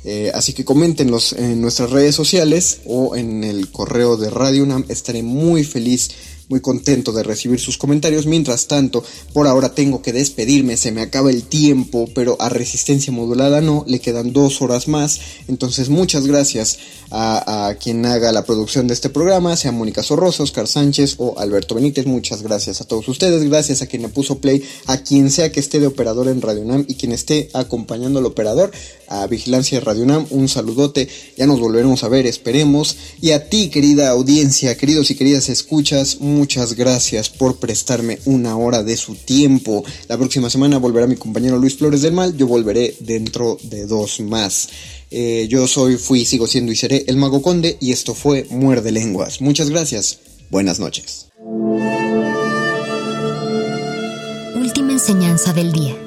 Eh, así que coméntenlos en nuestras redes sociales o en el correo de Radio UNAM. Estaré muy feliz muy contento de recibir sus comentarios. Mientras tanto, por ahora tengo que despedirme, se me acaba el tiempo, pero a resistencia modulada no, le quedan dos horas más. Entonces, muchas gracias a, quien haga la producción de este programa, sea Mónica Sorrosa, Oscar Sánchez o Alberto Benítez. Muchas gracias a todos ustedes, gracias a quien le puso play, a quien sea que esté de operador en Radio Nam y quien esté acompañando al operador, a Vigilancia Radio Nam, un saludote, ya nos volveremos a ver, esperemos. Y a ti, querida audiencia, queridos y queridas escuchas, muchas gracias por prestarme una hora de su tiempo. La próxima semana volverá mi compañero Luis Flores del Mal, yo volveré dentro de dos más. Eh, yo soy, fui, sigo siendo y seré el Mago Conde y esto fue Muerde Lenguas. Muchas gracias. Buenas noches. Última enseñanza del día.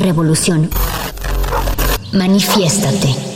Revolución. Manifiéstate.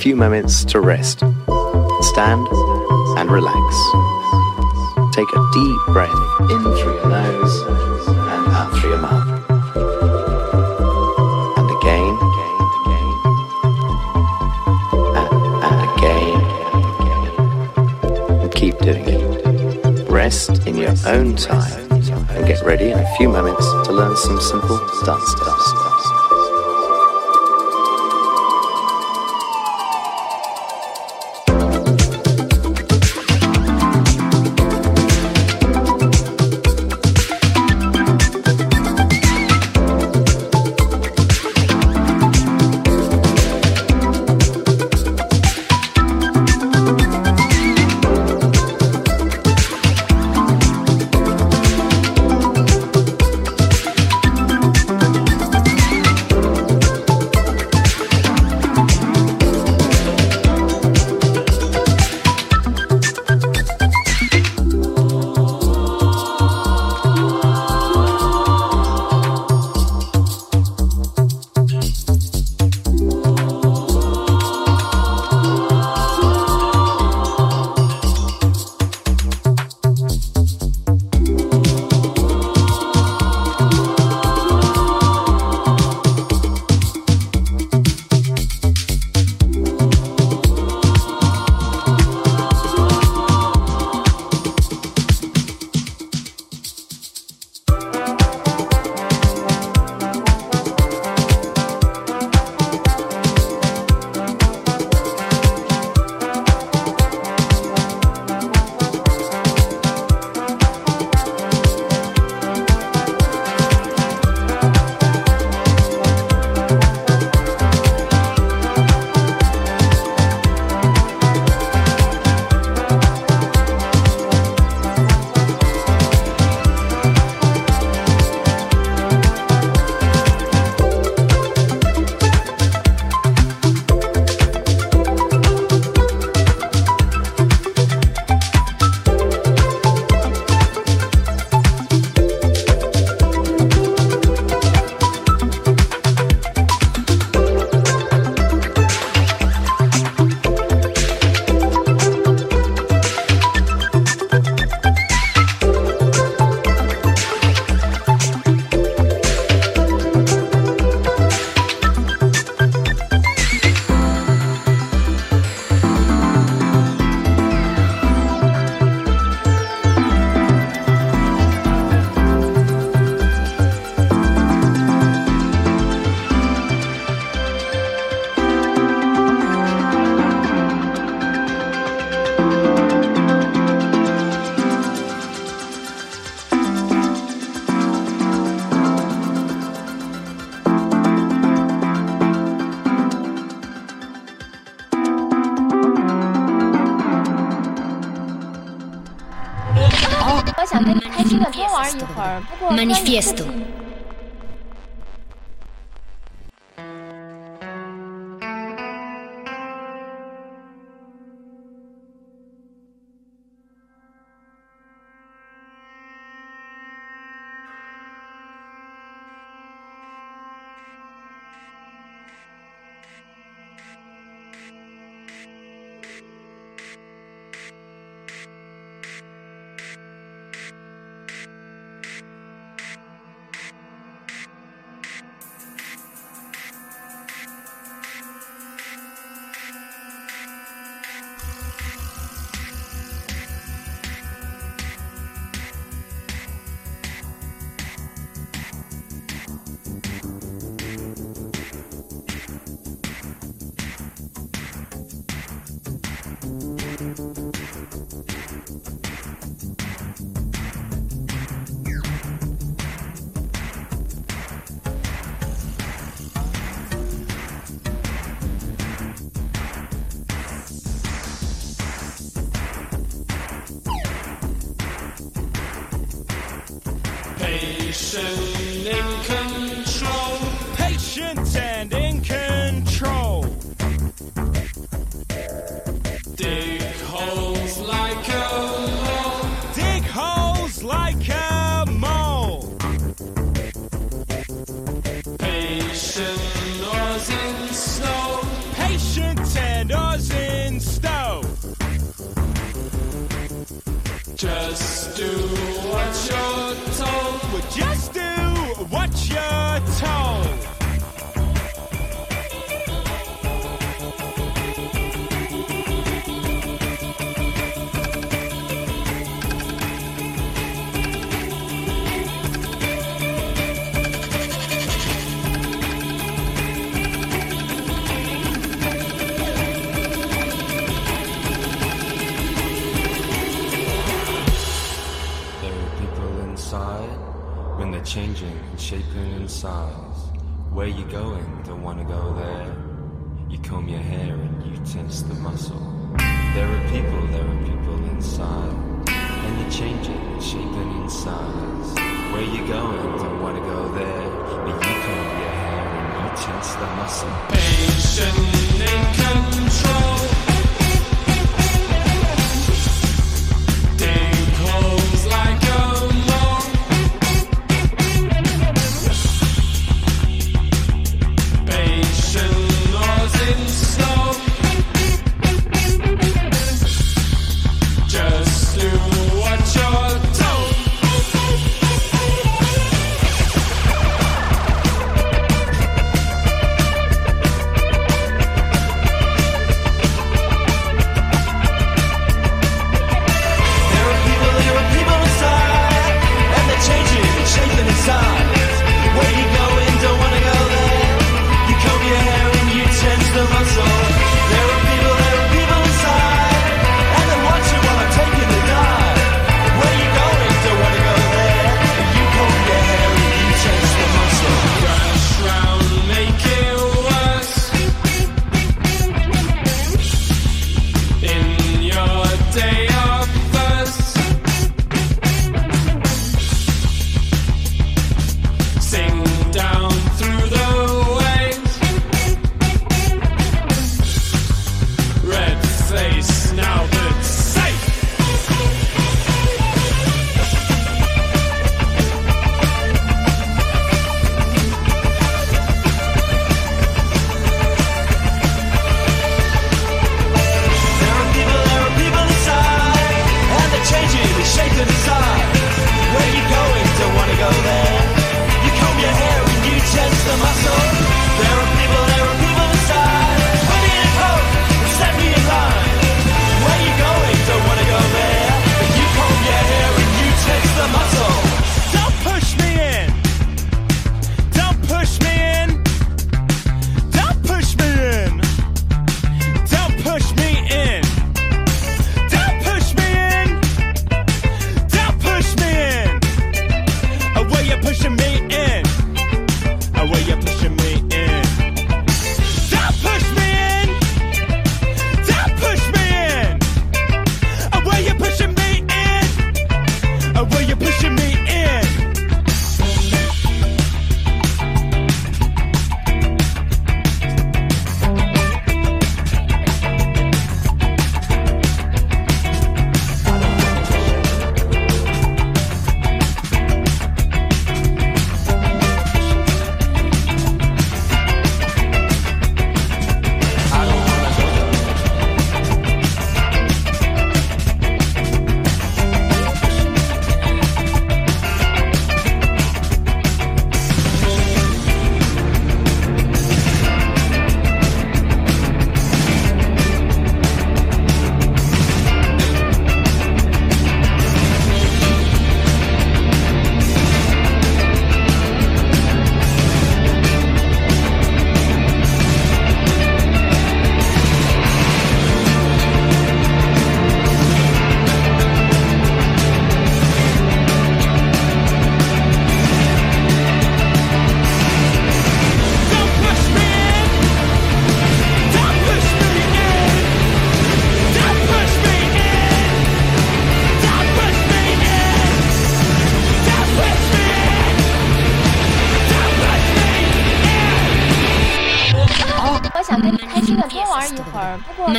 few moments to rest. Stand and relax. Take a deep breath in through your nose and out through your mouth. And again. And, and again. And keep doing it. Rest in your own time and get ready in a few moments to learn some simple dance steps. Manifiesto.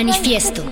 Manifiesto.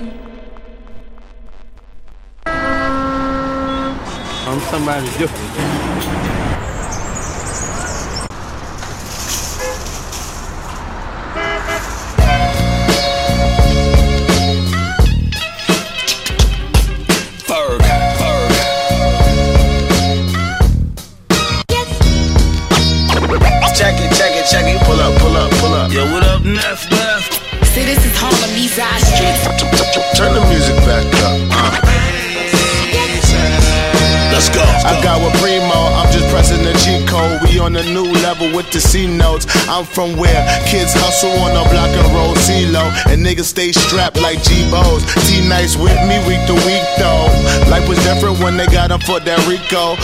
From where kids hustle on the block and roll CeeLo. And niggas stay strapped like G-Bows. T-Nice with me week to week though. Life was different when they got him for that Rico.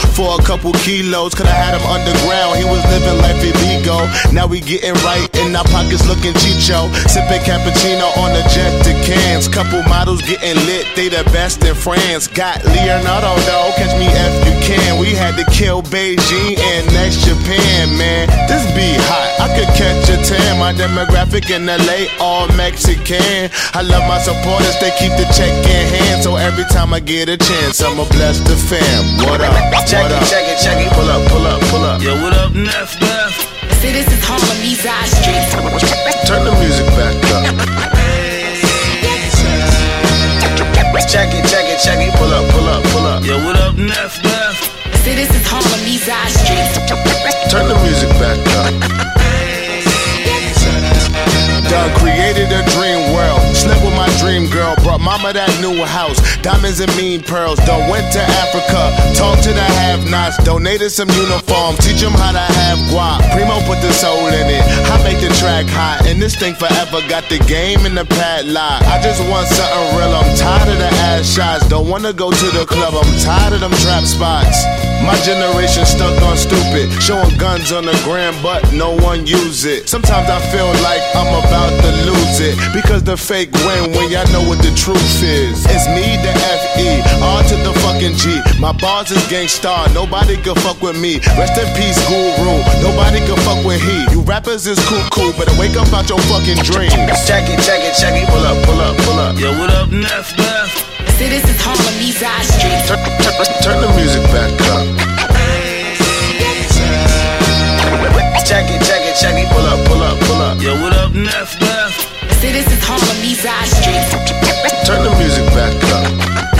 Couple kilos, could I had him underground. He was living life illegal. Now we getting right in our pockets looking chicho. Sipping cappuccino on the jet to cans. Couple models getting lit, they the best in France. Got Leonardo though, catch me if you can. We had to kill Beijing and next Japan, man. This be hot, I could catch a tan. My demographic in LA, all Mexican. I love my supporters, they keep the check in hand. So every time I get a chance, I'ma bless the fam. What up? What up? Check it, check it. Pull up, pull up, pull up. Yo, what up, Neff, Neff? See, this is Harlem, these eye streets. Turn the music back up. Check it, check it, check it. Pull up, pull up, pull up. Yo, what up, Neff, Neff? See, this is Harlem, these eye streets. Turn the music back up. Dream girl. Brought mama that new house. Diamonds and mean pearls. Done went to Africa. Talked to the have nots. Donated some uniform. Teach them how to have guap. Primo put the soul in it. I make the track hot. And this thing forever got the game in the padlock. I just want something real. I'm tired of the ass shots. Don't wanna go to the club. I'm tired of them trap spots. My generation stuck on stupid. Showing guns on the gram, but no one use it. Sometimes I feel like I'm about to lose it. Because the fake win when y'all know what the truth is. It's me, the F-E, R to the fucking G. My bars is gangstar, nobody can fuck with me. Rest in peace, guru. Nobody can fuck with he. You rappers is cool, cool, better wake up out your fucking dreams. Check it, check it, check it. Pull up, pull up, pull up. Yo, what up, Neff, Neff? See, this is Harlem, these eye streets. Turn, turn, turn the music back up. Check it, check it, check it. Pull up, pull up, pull up. Yo, what up, Neff, Neff? See, this is Harlem, these eye streets. Turn the music back up.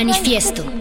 Manifiesto.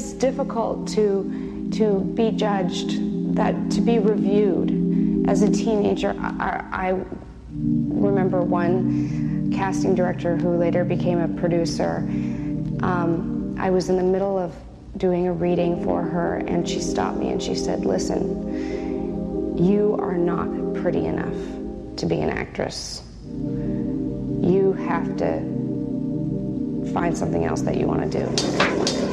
Is difficult to to be judged, that to be reviewed. As a teenager, I, I remember one casting director who later became a producer. Um, I was in the middle of doing a reading for her, and she stopped me and she said, "Listen, you are not pretty enough to be an actress. You have to find something else that you want to do."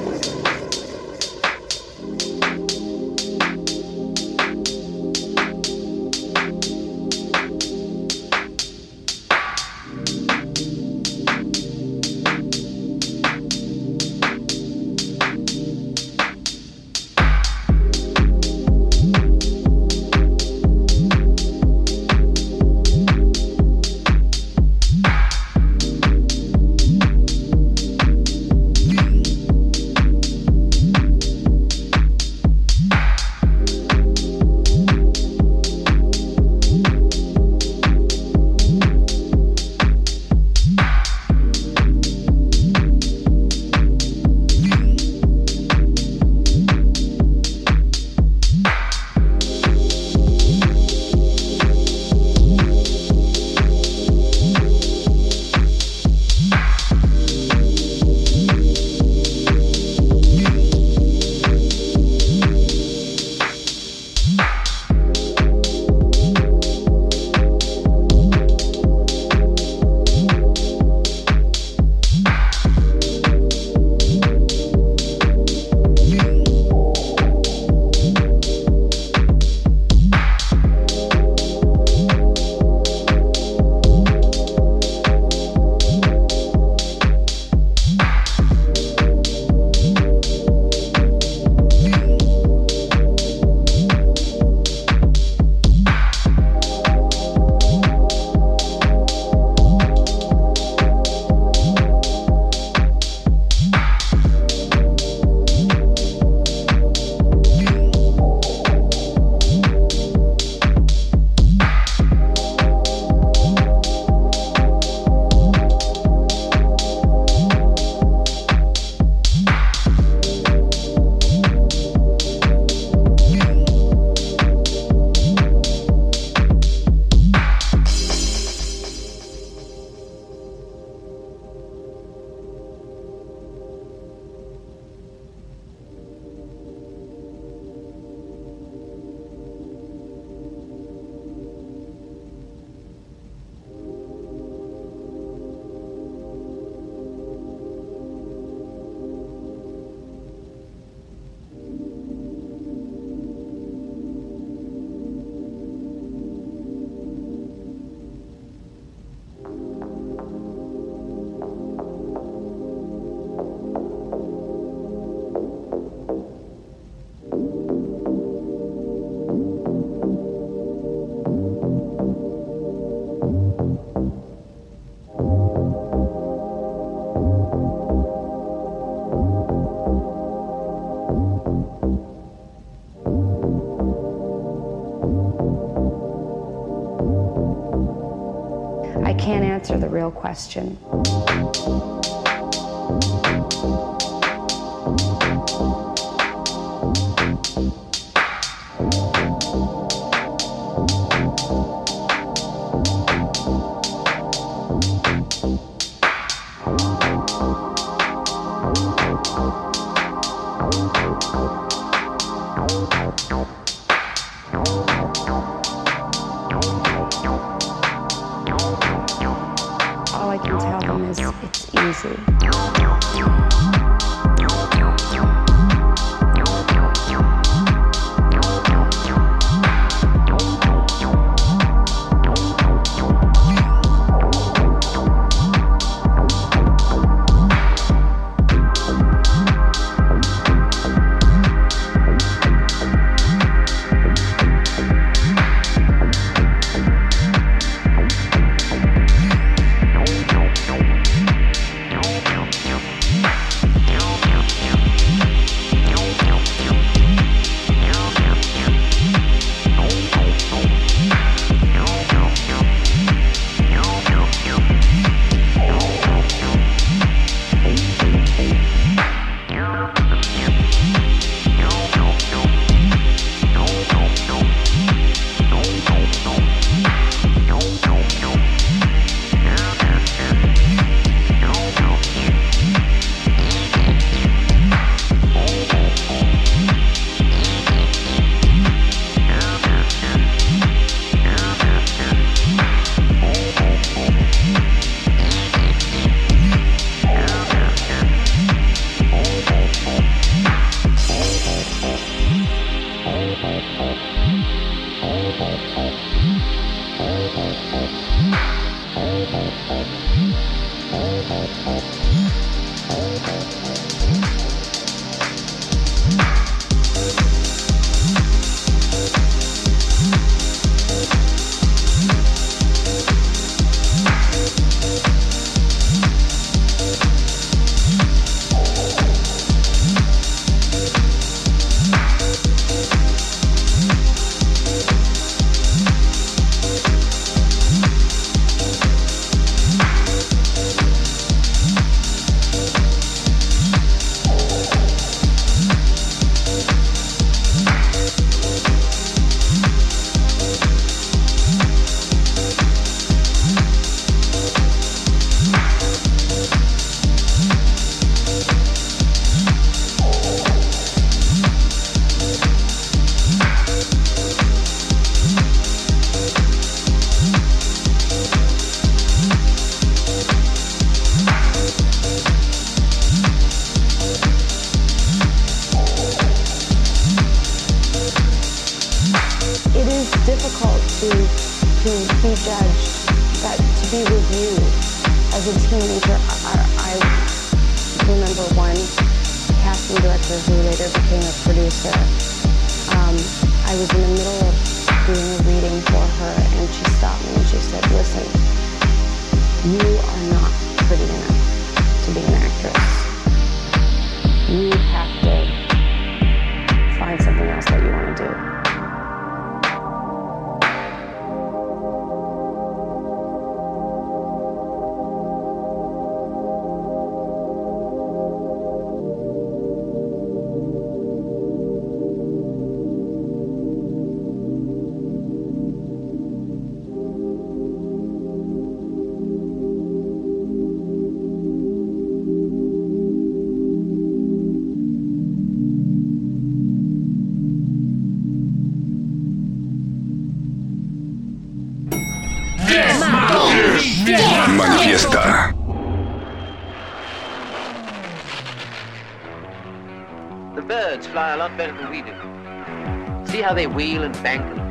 Answer the real question.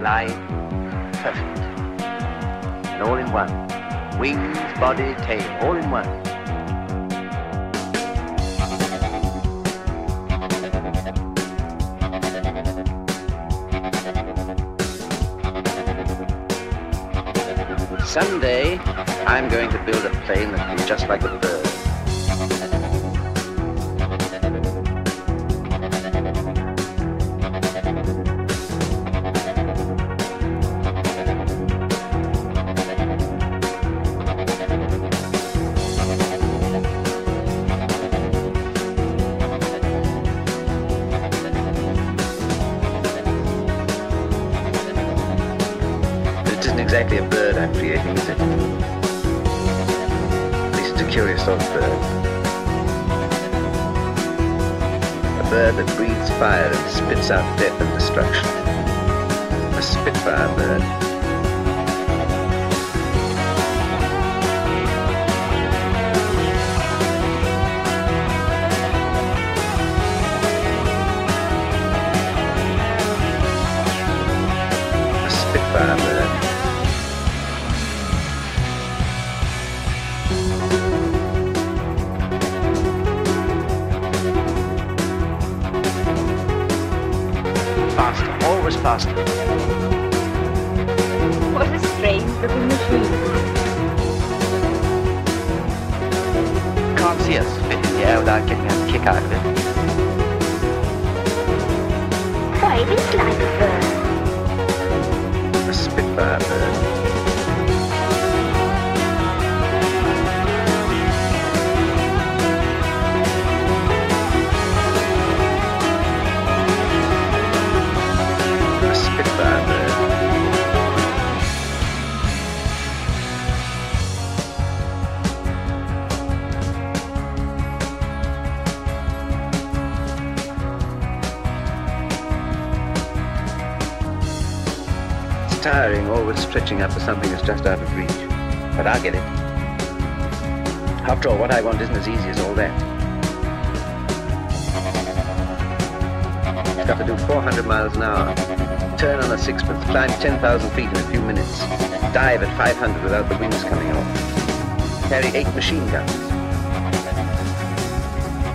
And? Perfect. And all in one. Wings, body, tail, all in one. Someday, I'm going to build a plane that is just like a bird. That breathes fire and spits out death and destruction. A Spitfire bird. Stretching up for something that's just out of reach. But I'll get it. After all, what I want isn't as easy as all that. It's got to do 400 miles an hour, turn on a sixpence, climb 10,000 feet in a few minutes, dive at 500 without the wings coming off, carry eight machine guns.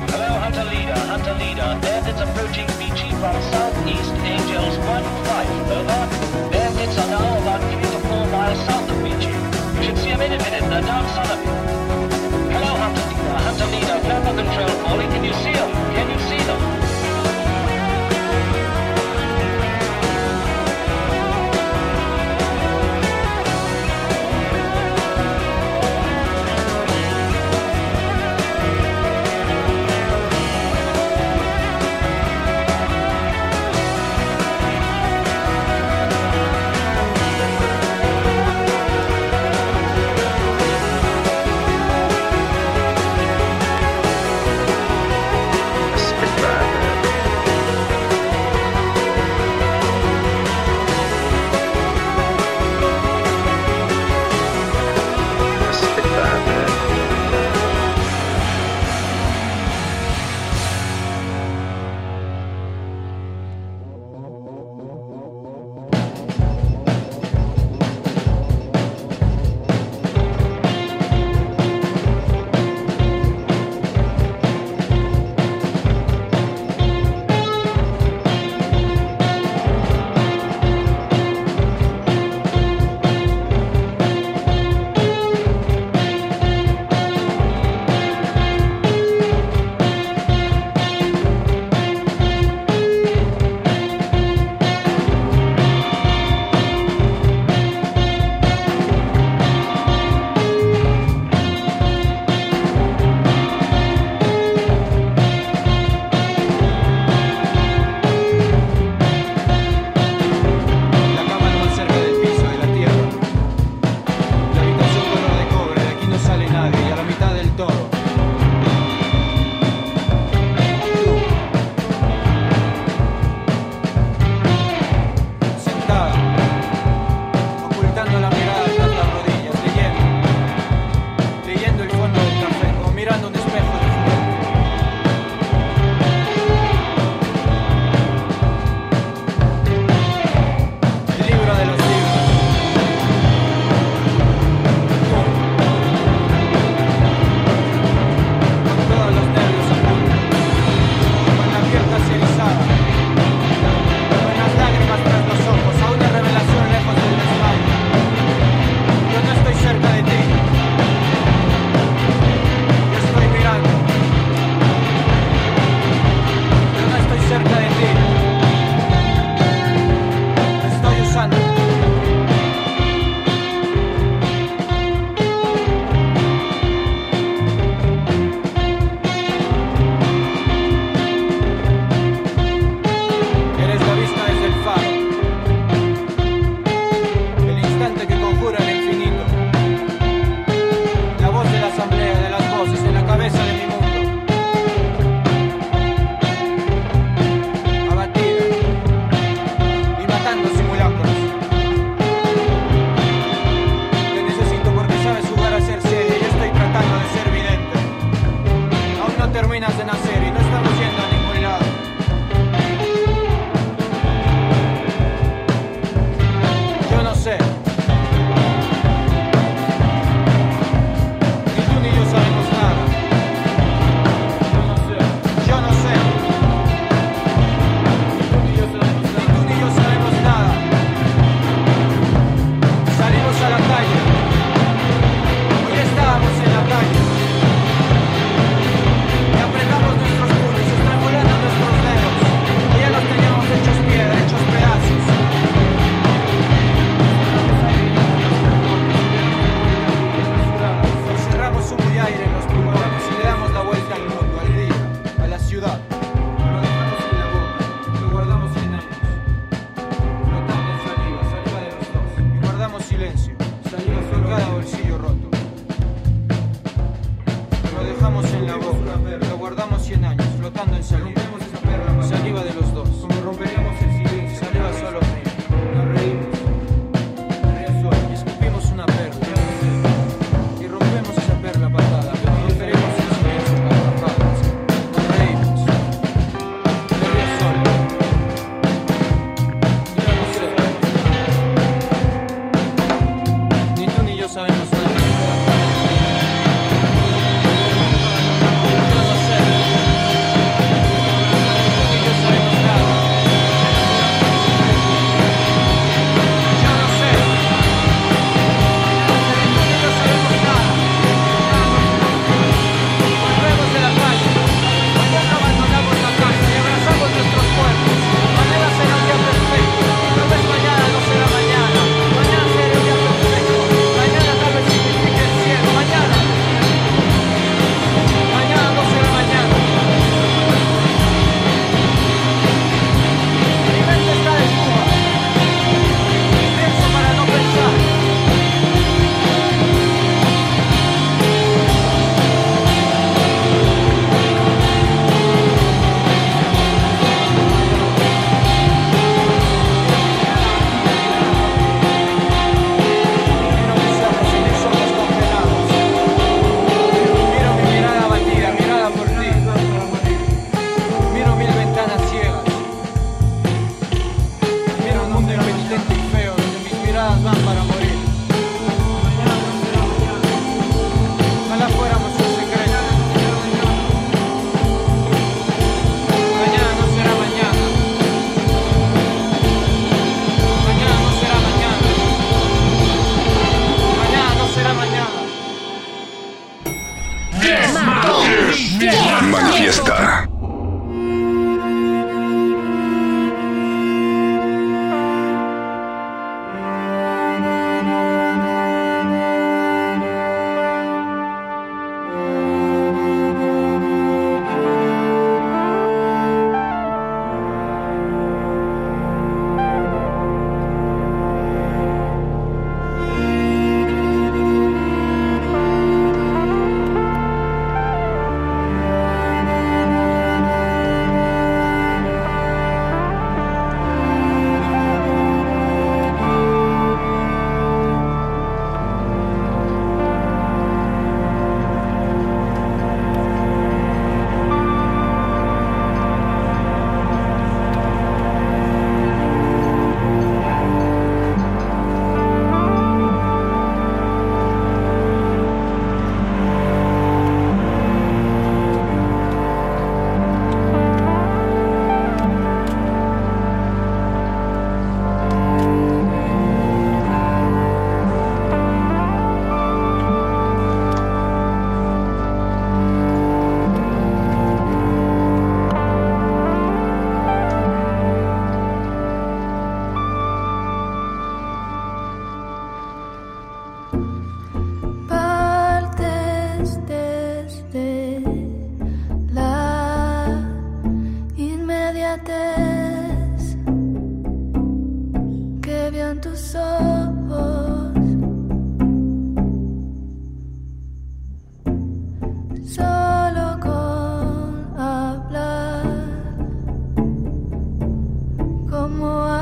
Hello, Hunter Leader, Hunter Leader. Bandits approaching Beachy from southeast, Angels 1-5. Over. Bandits are now about 3 to 4 miles south of Beachy. You should see him in a minute. They're down south of you. Hello, Hunter Leader, Hunter Leader. Camera control calling. Can you see them? Can semua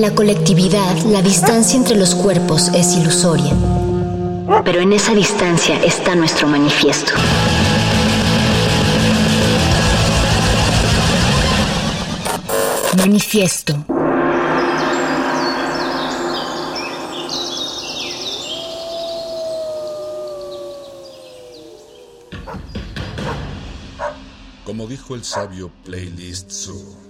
En la colectividad, la distancia entre los cuerpos es ilusoria. Pero en esa distancia está nuestro manifiesto. Manifiesto. Como dijo el sabio Playlist Zoo,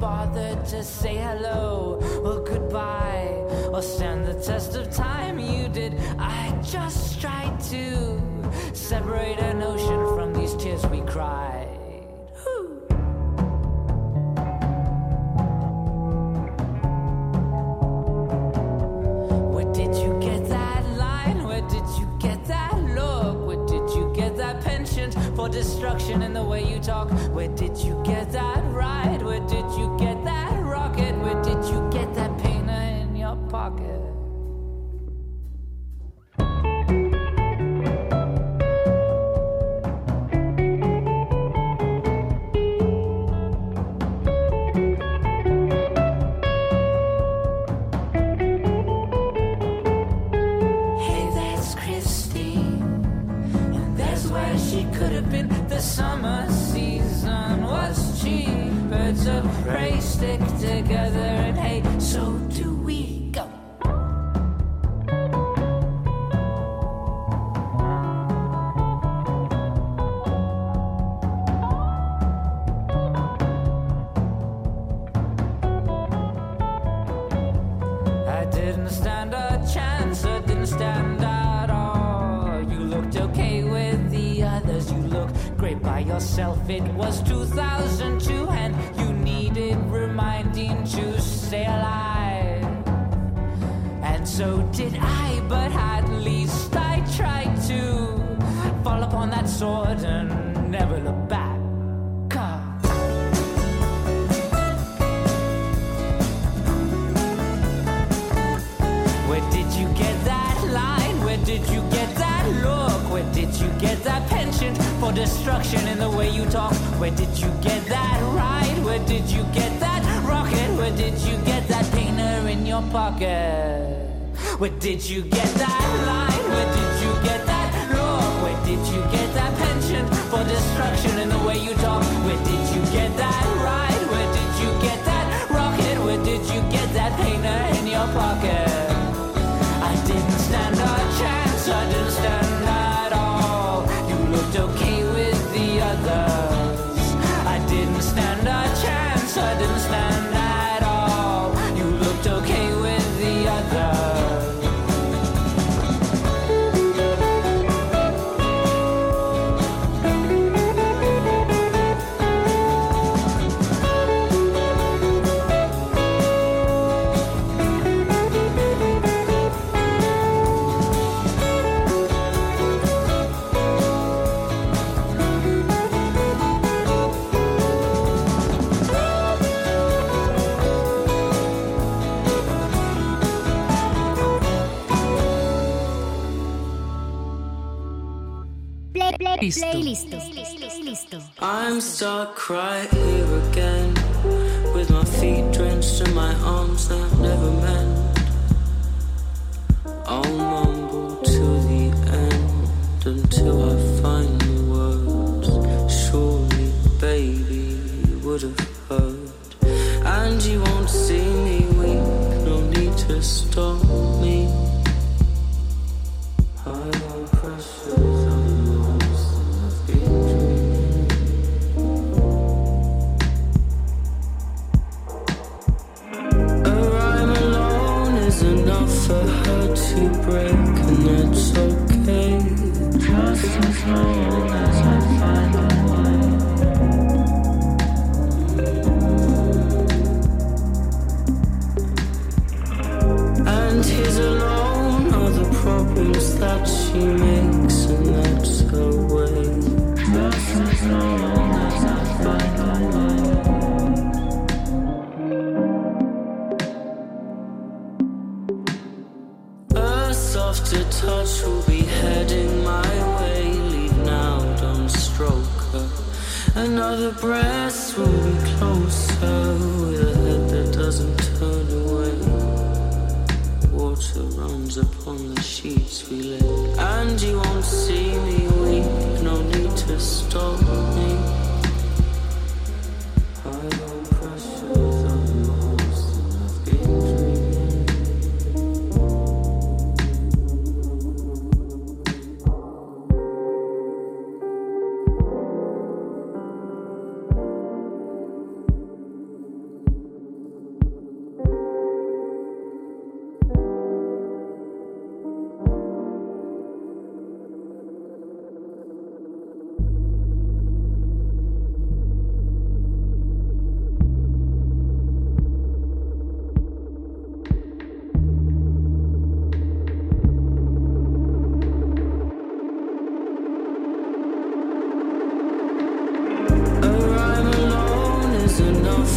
Bothered to say hello or goodbye or stand the test of time. You did. I just tried to separate an ocean from these tears we cried. Where did you get that line? Where did you get that look? Where did you get that penchant for destruction in the way you talk? Where did you get that ride? Summer so did I, but at least I tried to fall upon that sword and never look back. Where did you get that line? Where did you get that look? Where did you get that penchant for destruction in the way you talk? Where did you get that ride? Where did you get that rocket? Where did you get that painter in your pocket? Where did you get that line? Where did you get that look? Where did you get that penchant for destruction in the way you talk? Where did you get that ride? Where did you get that rocket? Where did you get that painter in your pocket? Listo. I'm stuck right here again with my feet drenched and my arms that never Mm-hmm.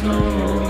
snow.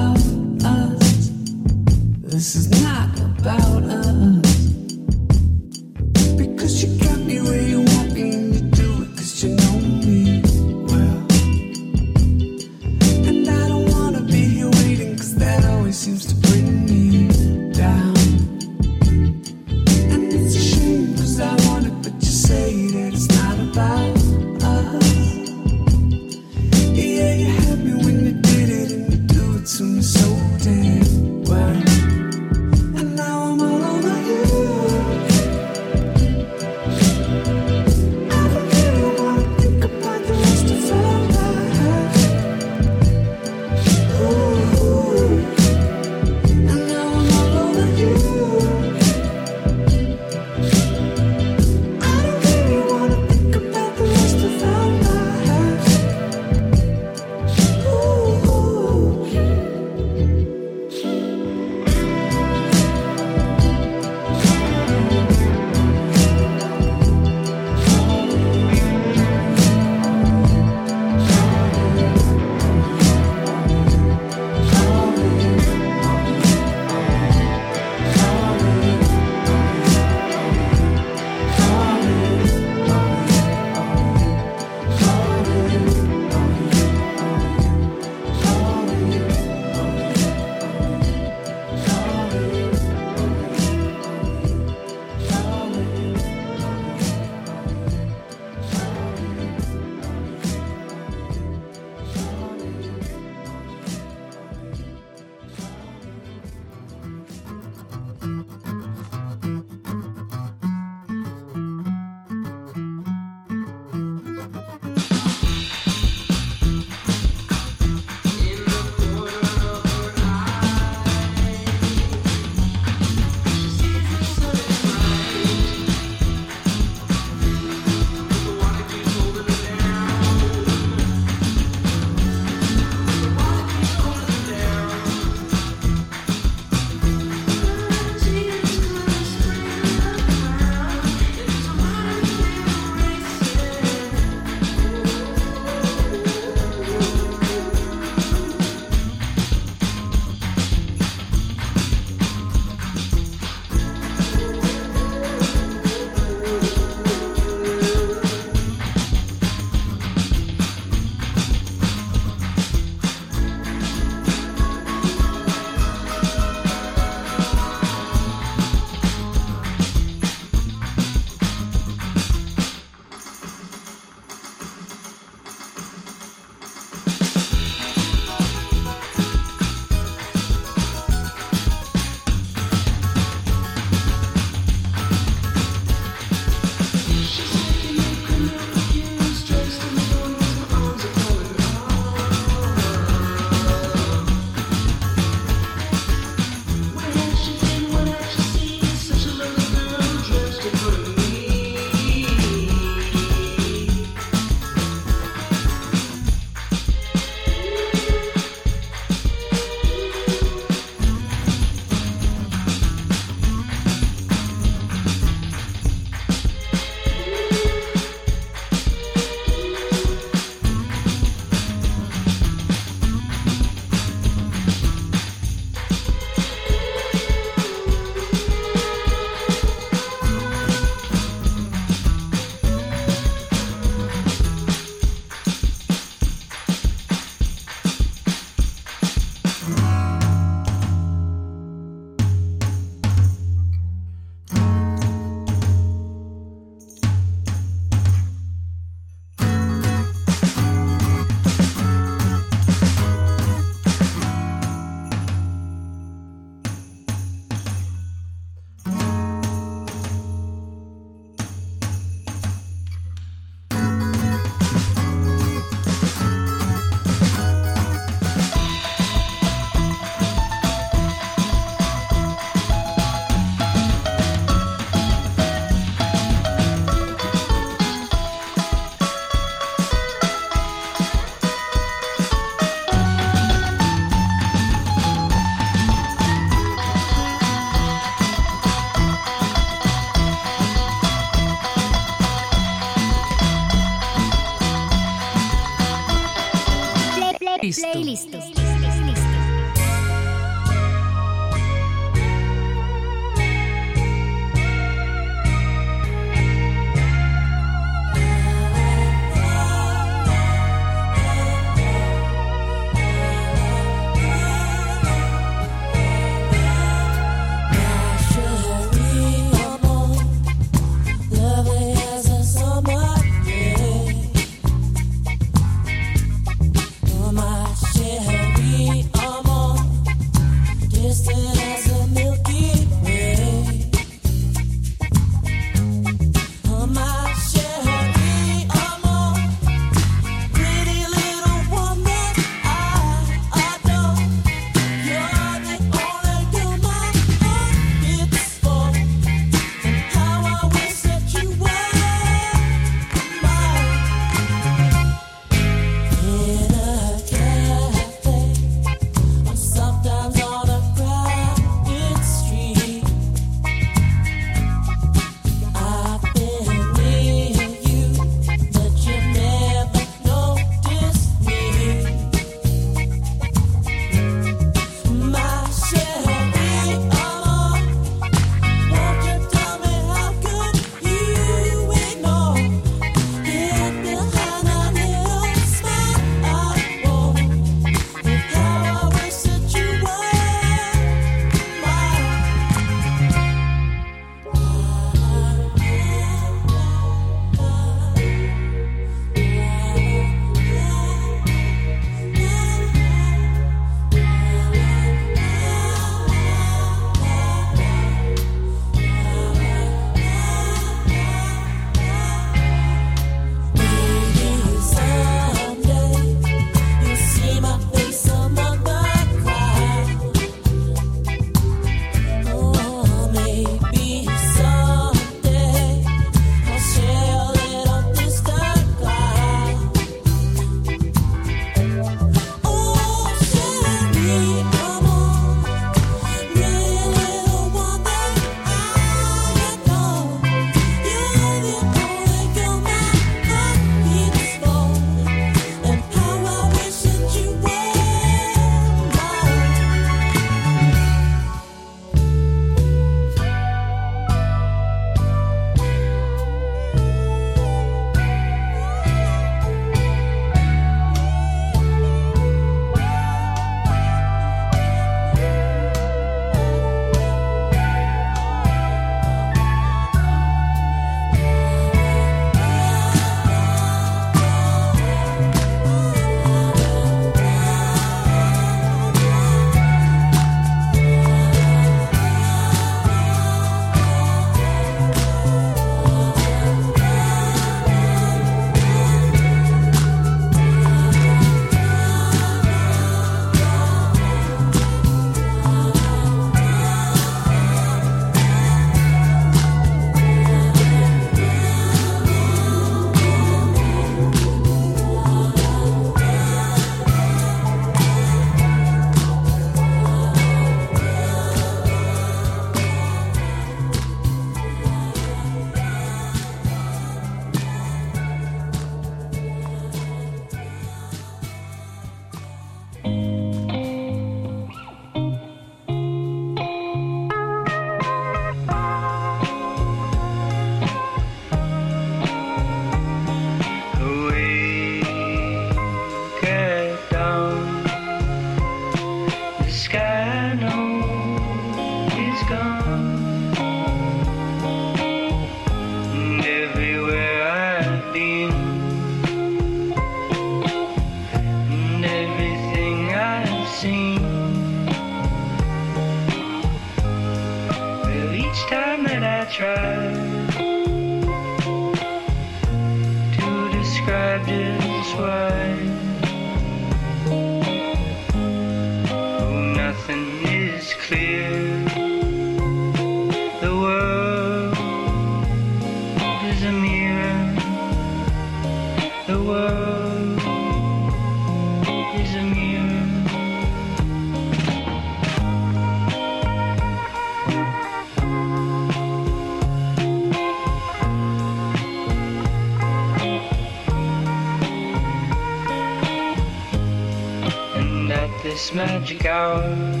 This magic hour,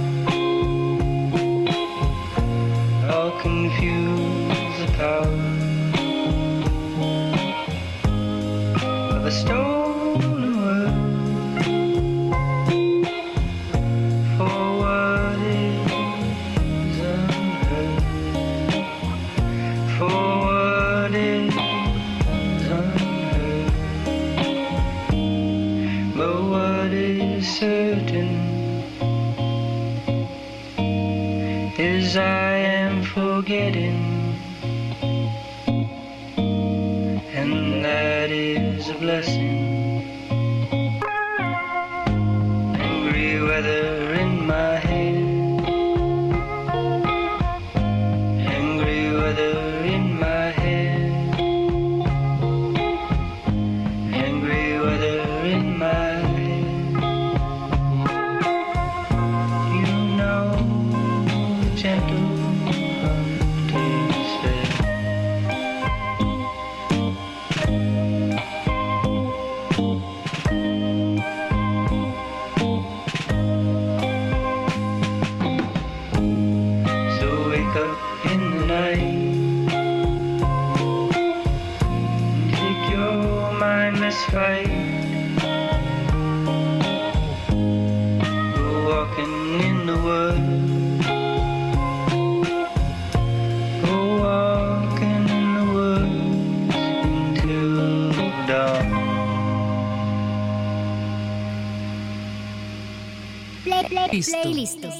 Playlist.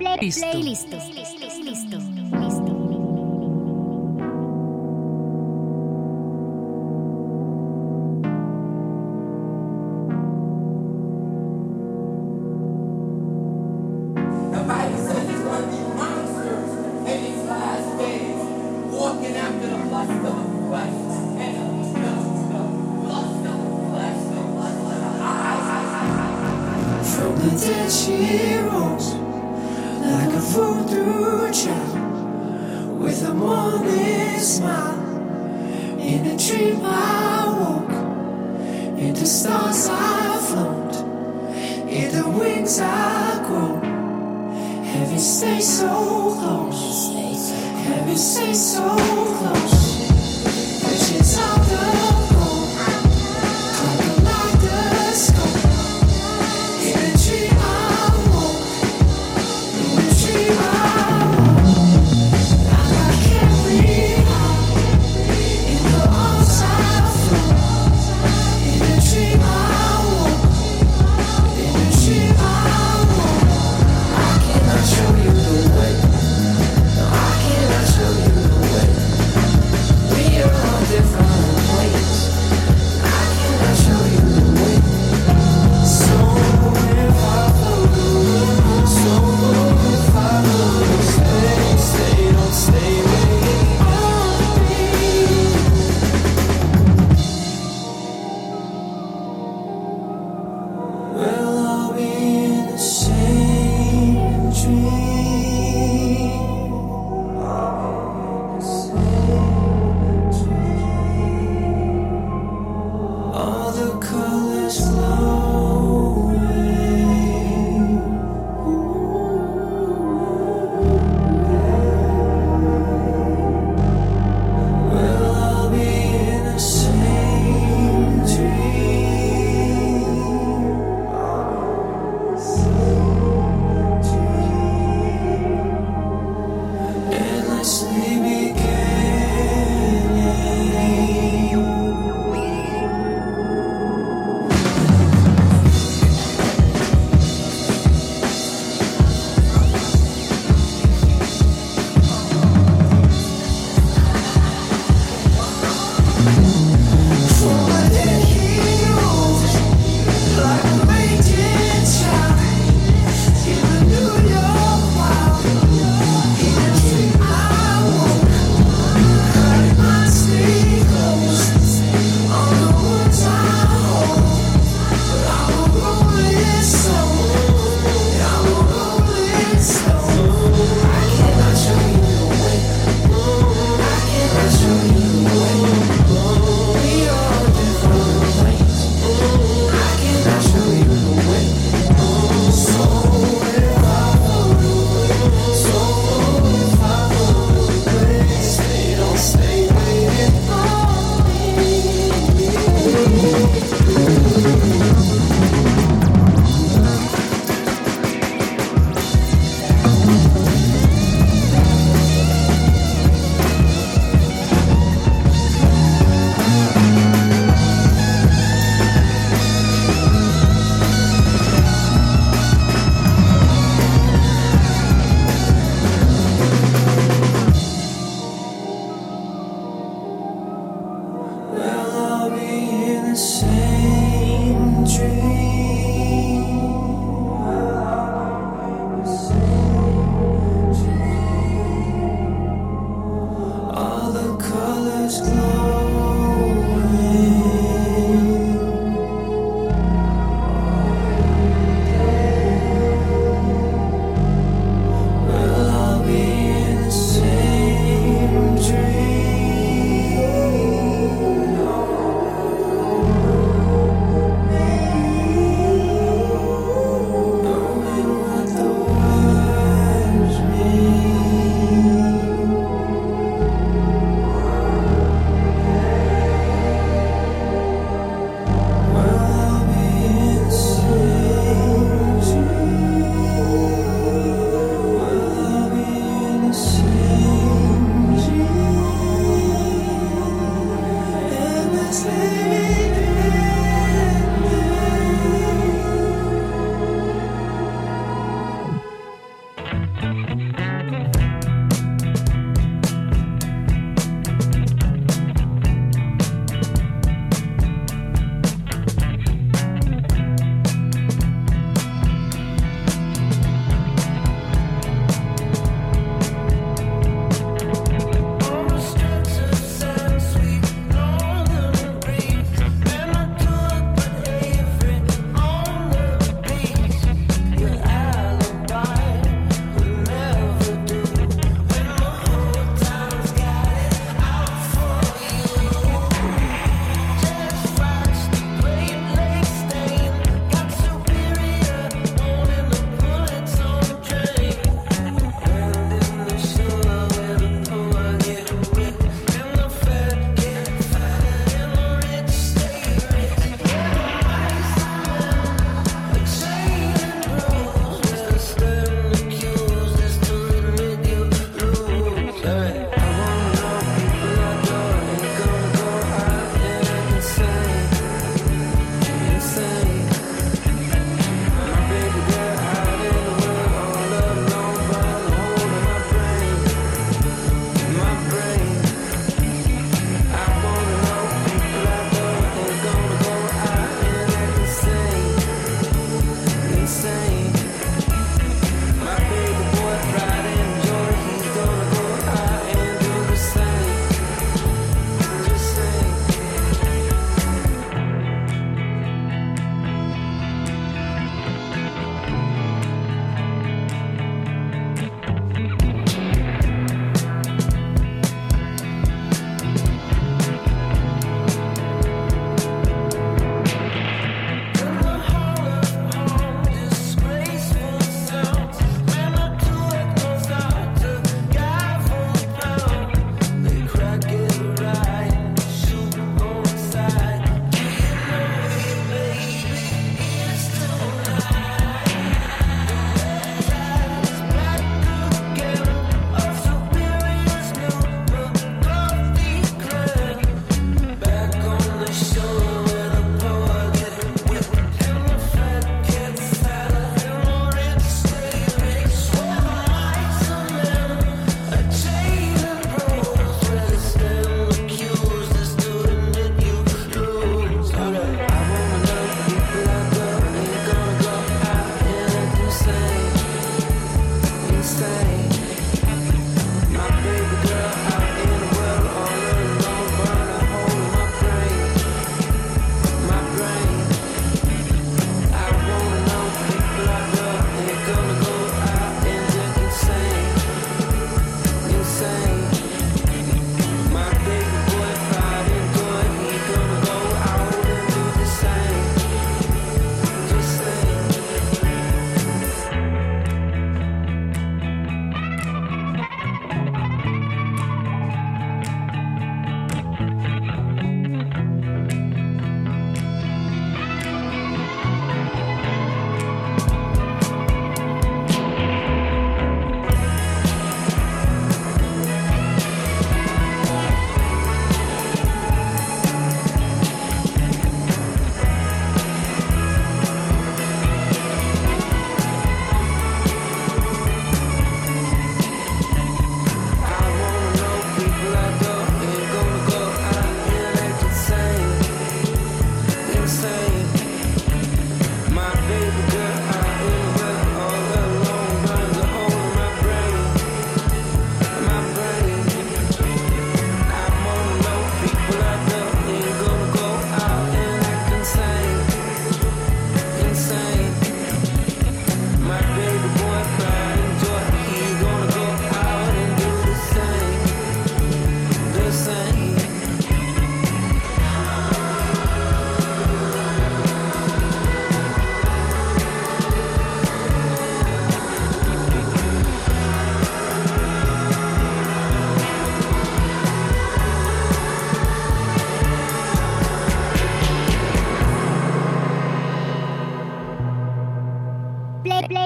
Listo. Listo. The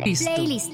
Playlist.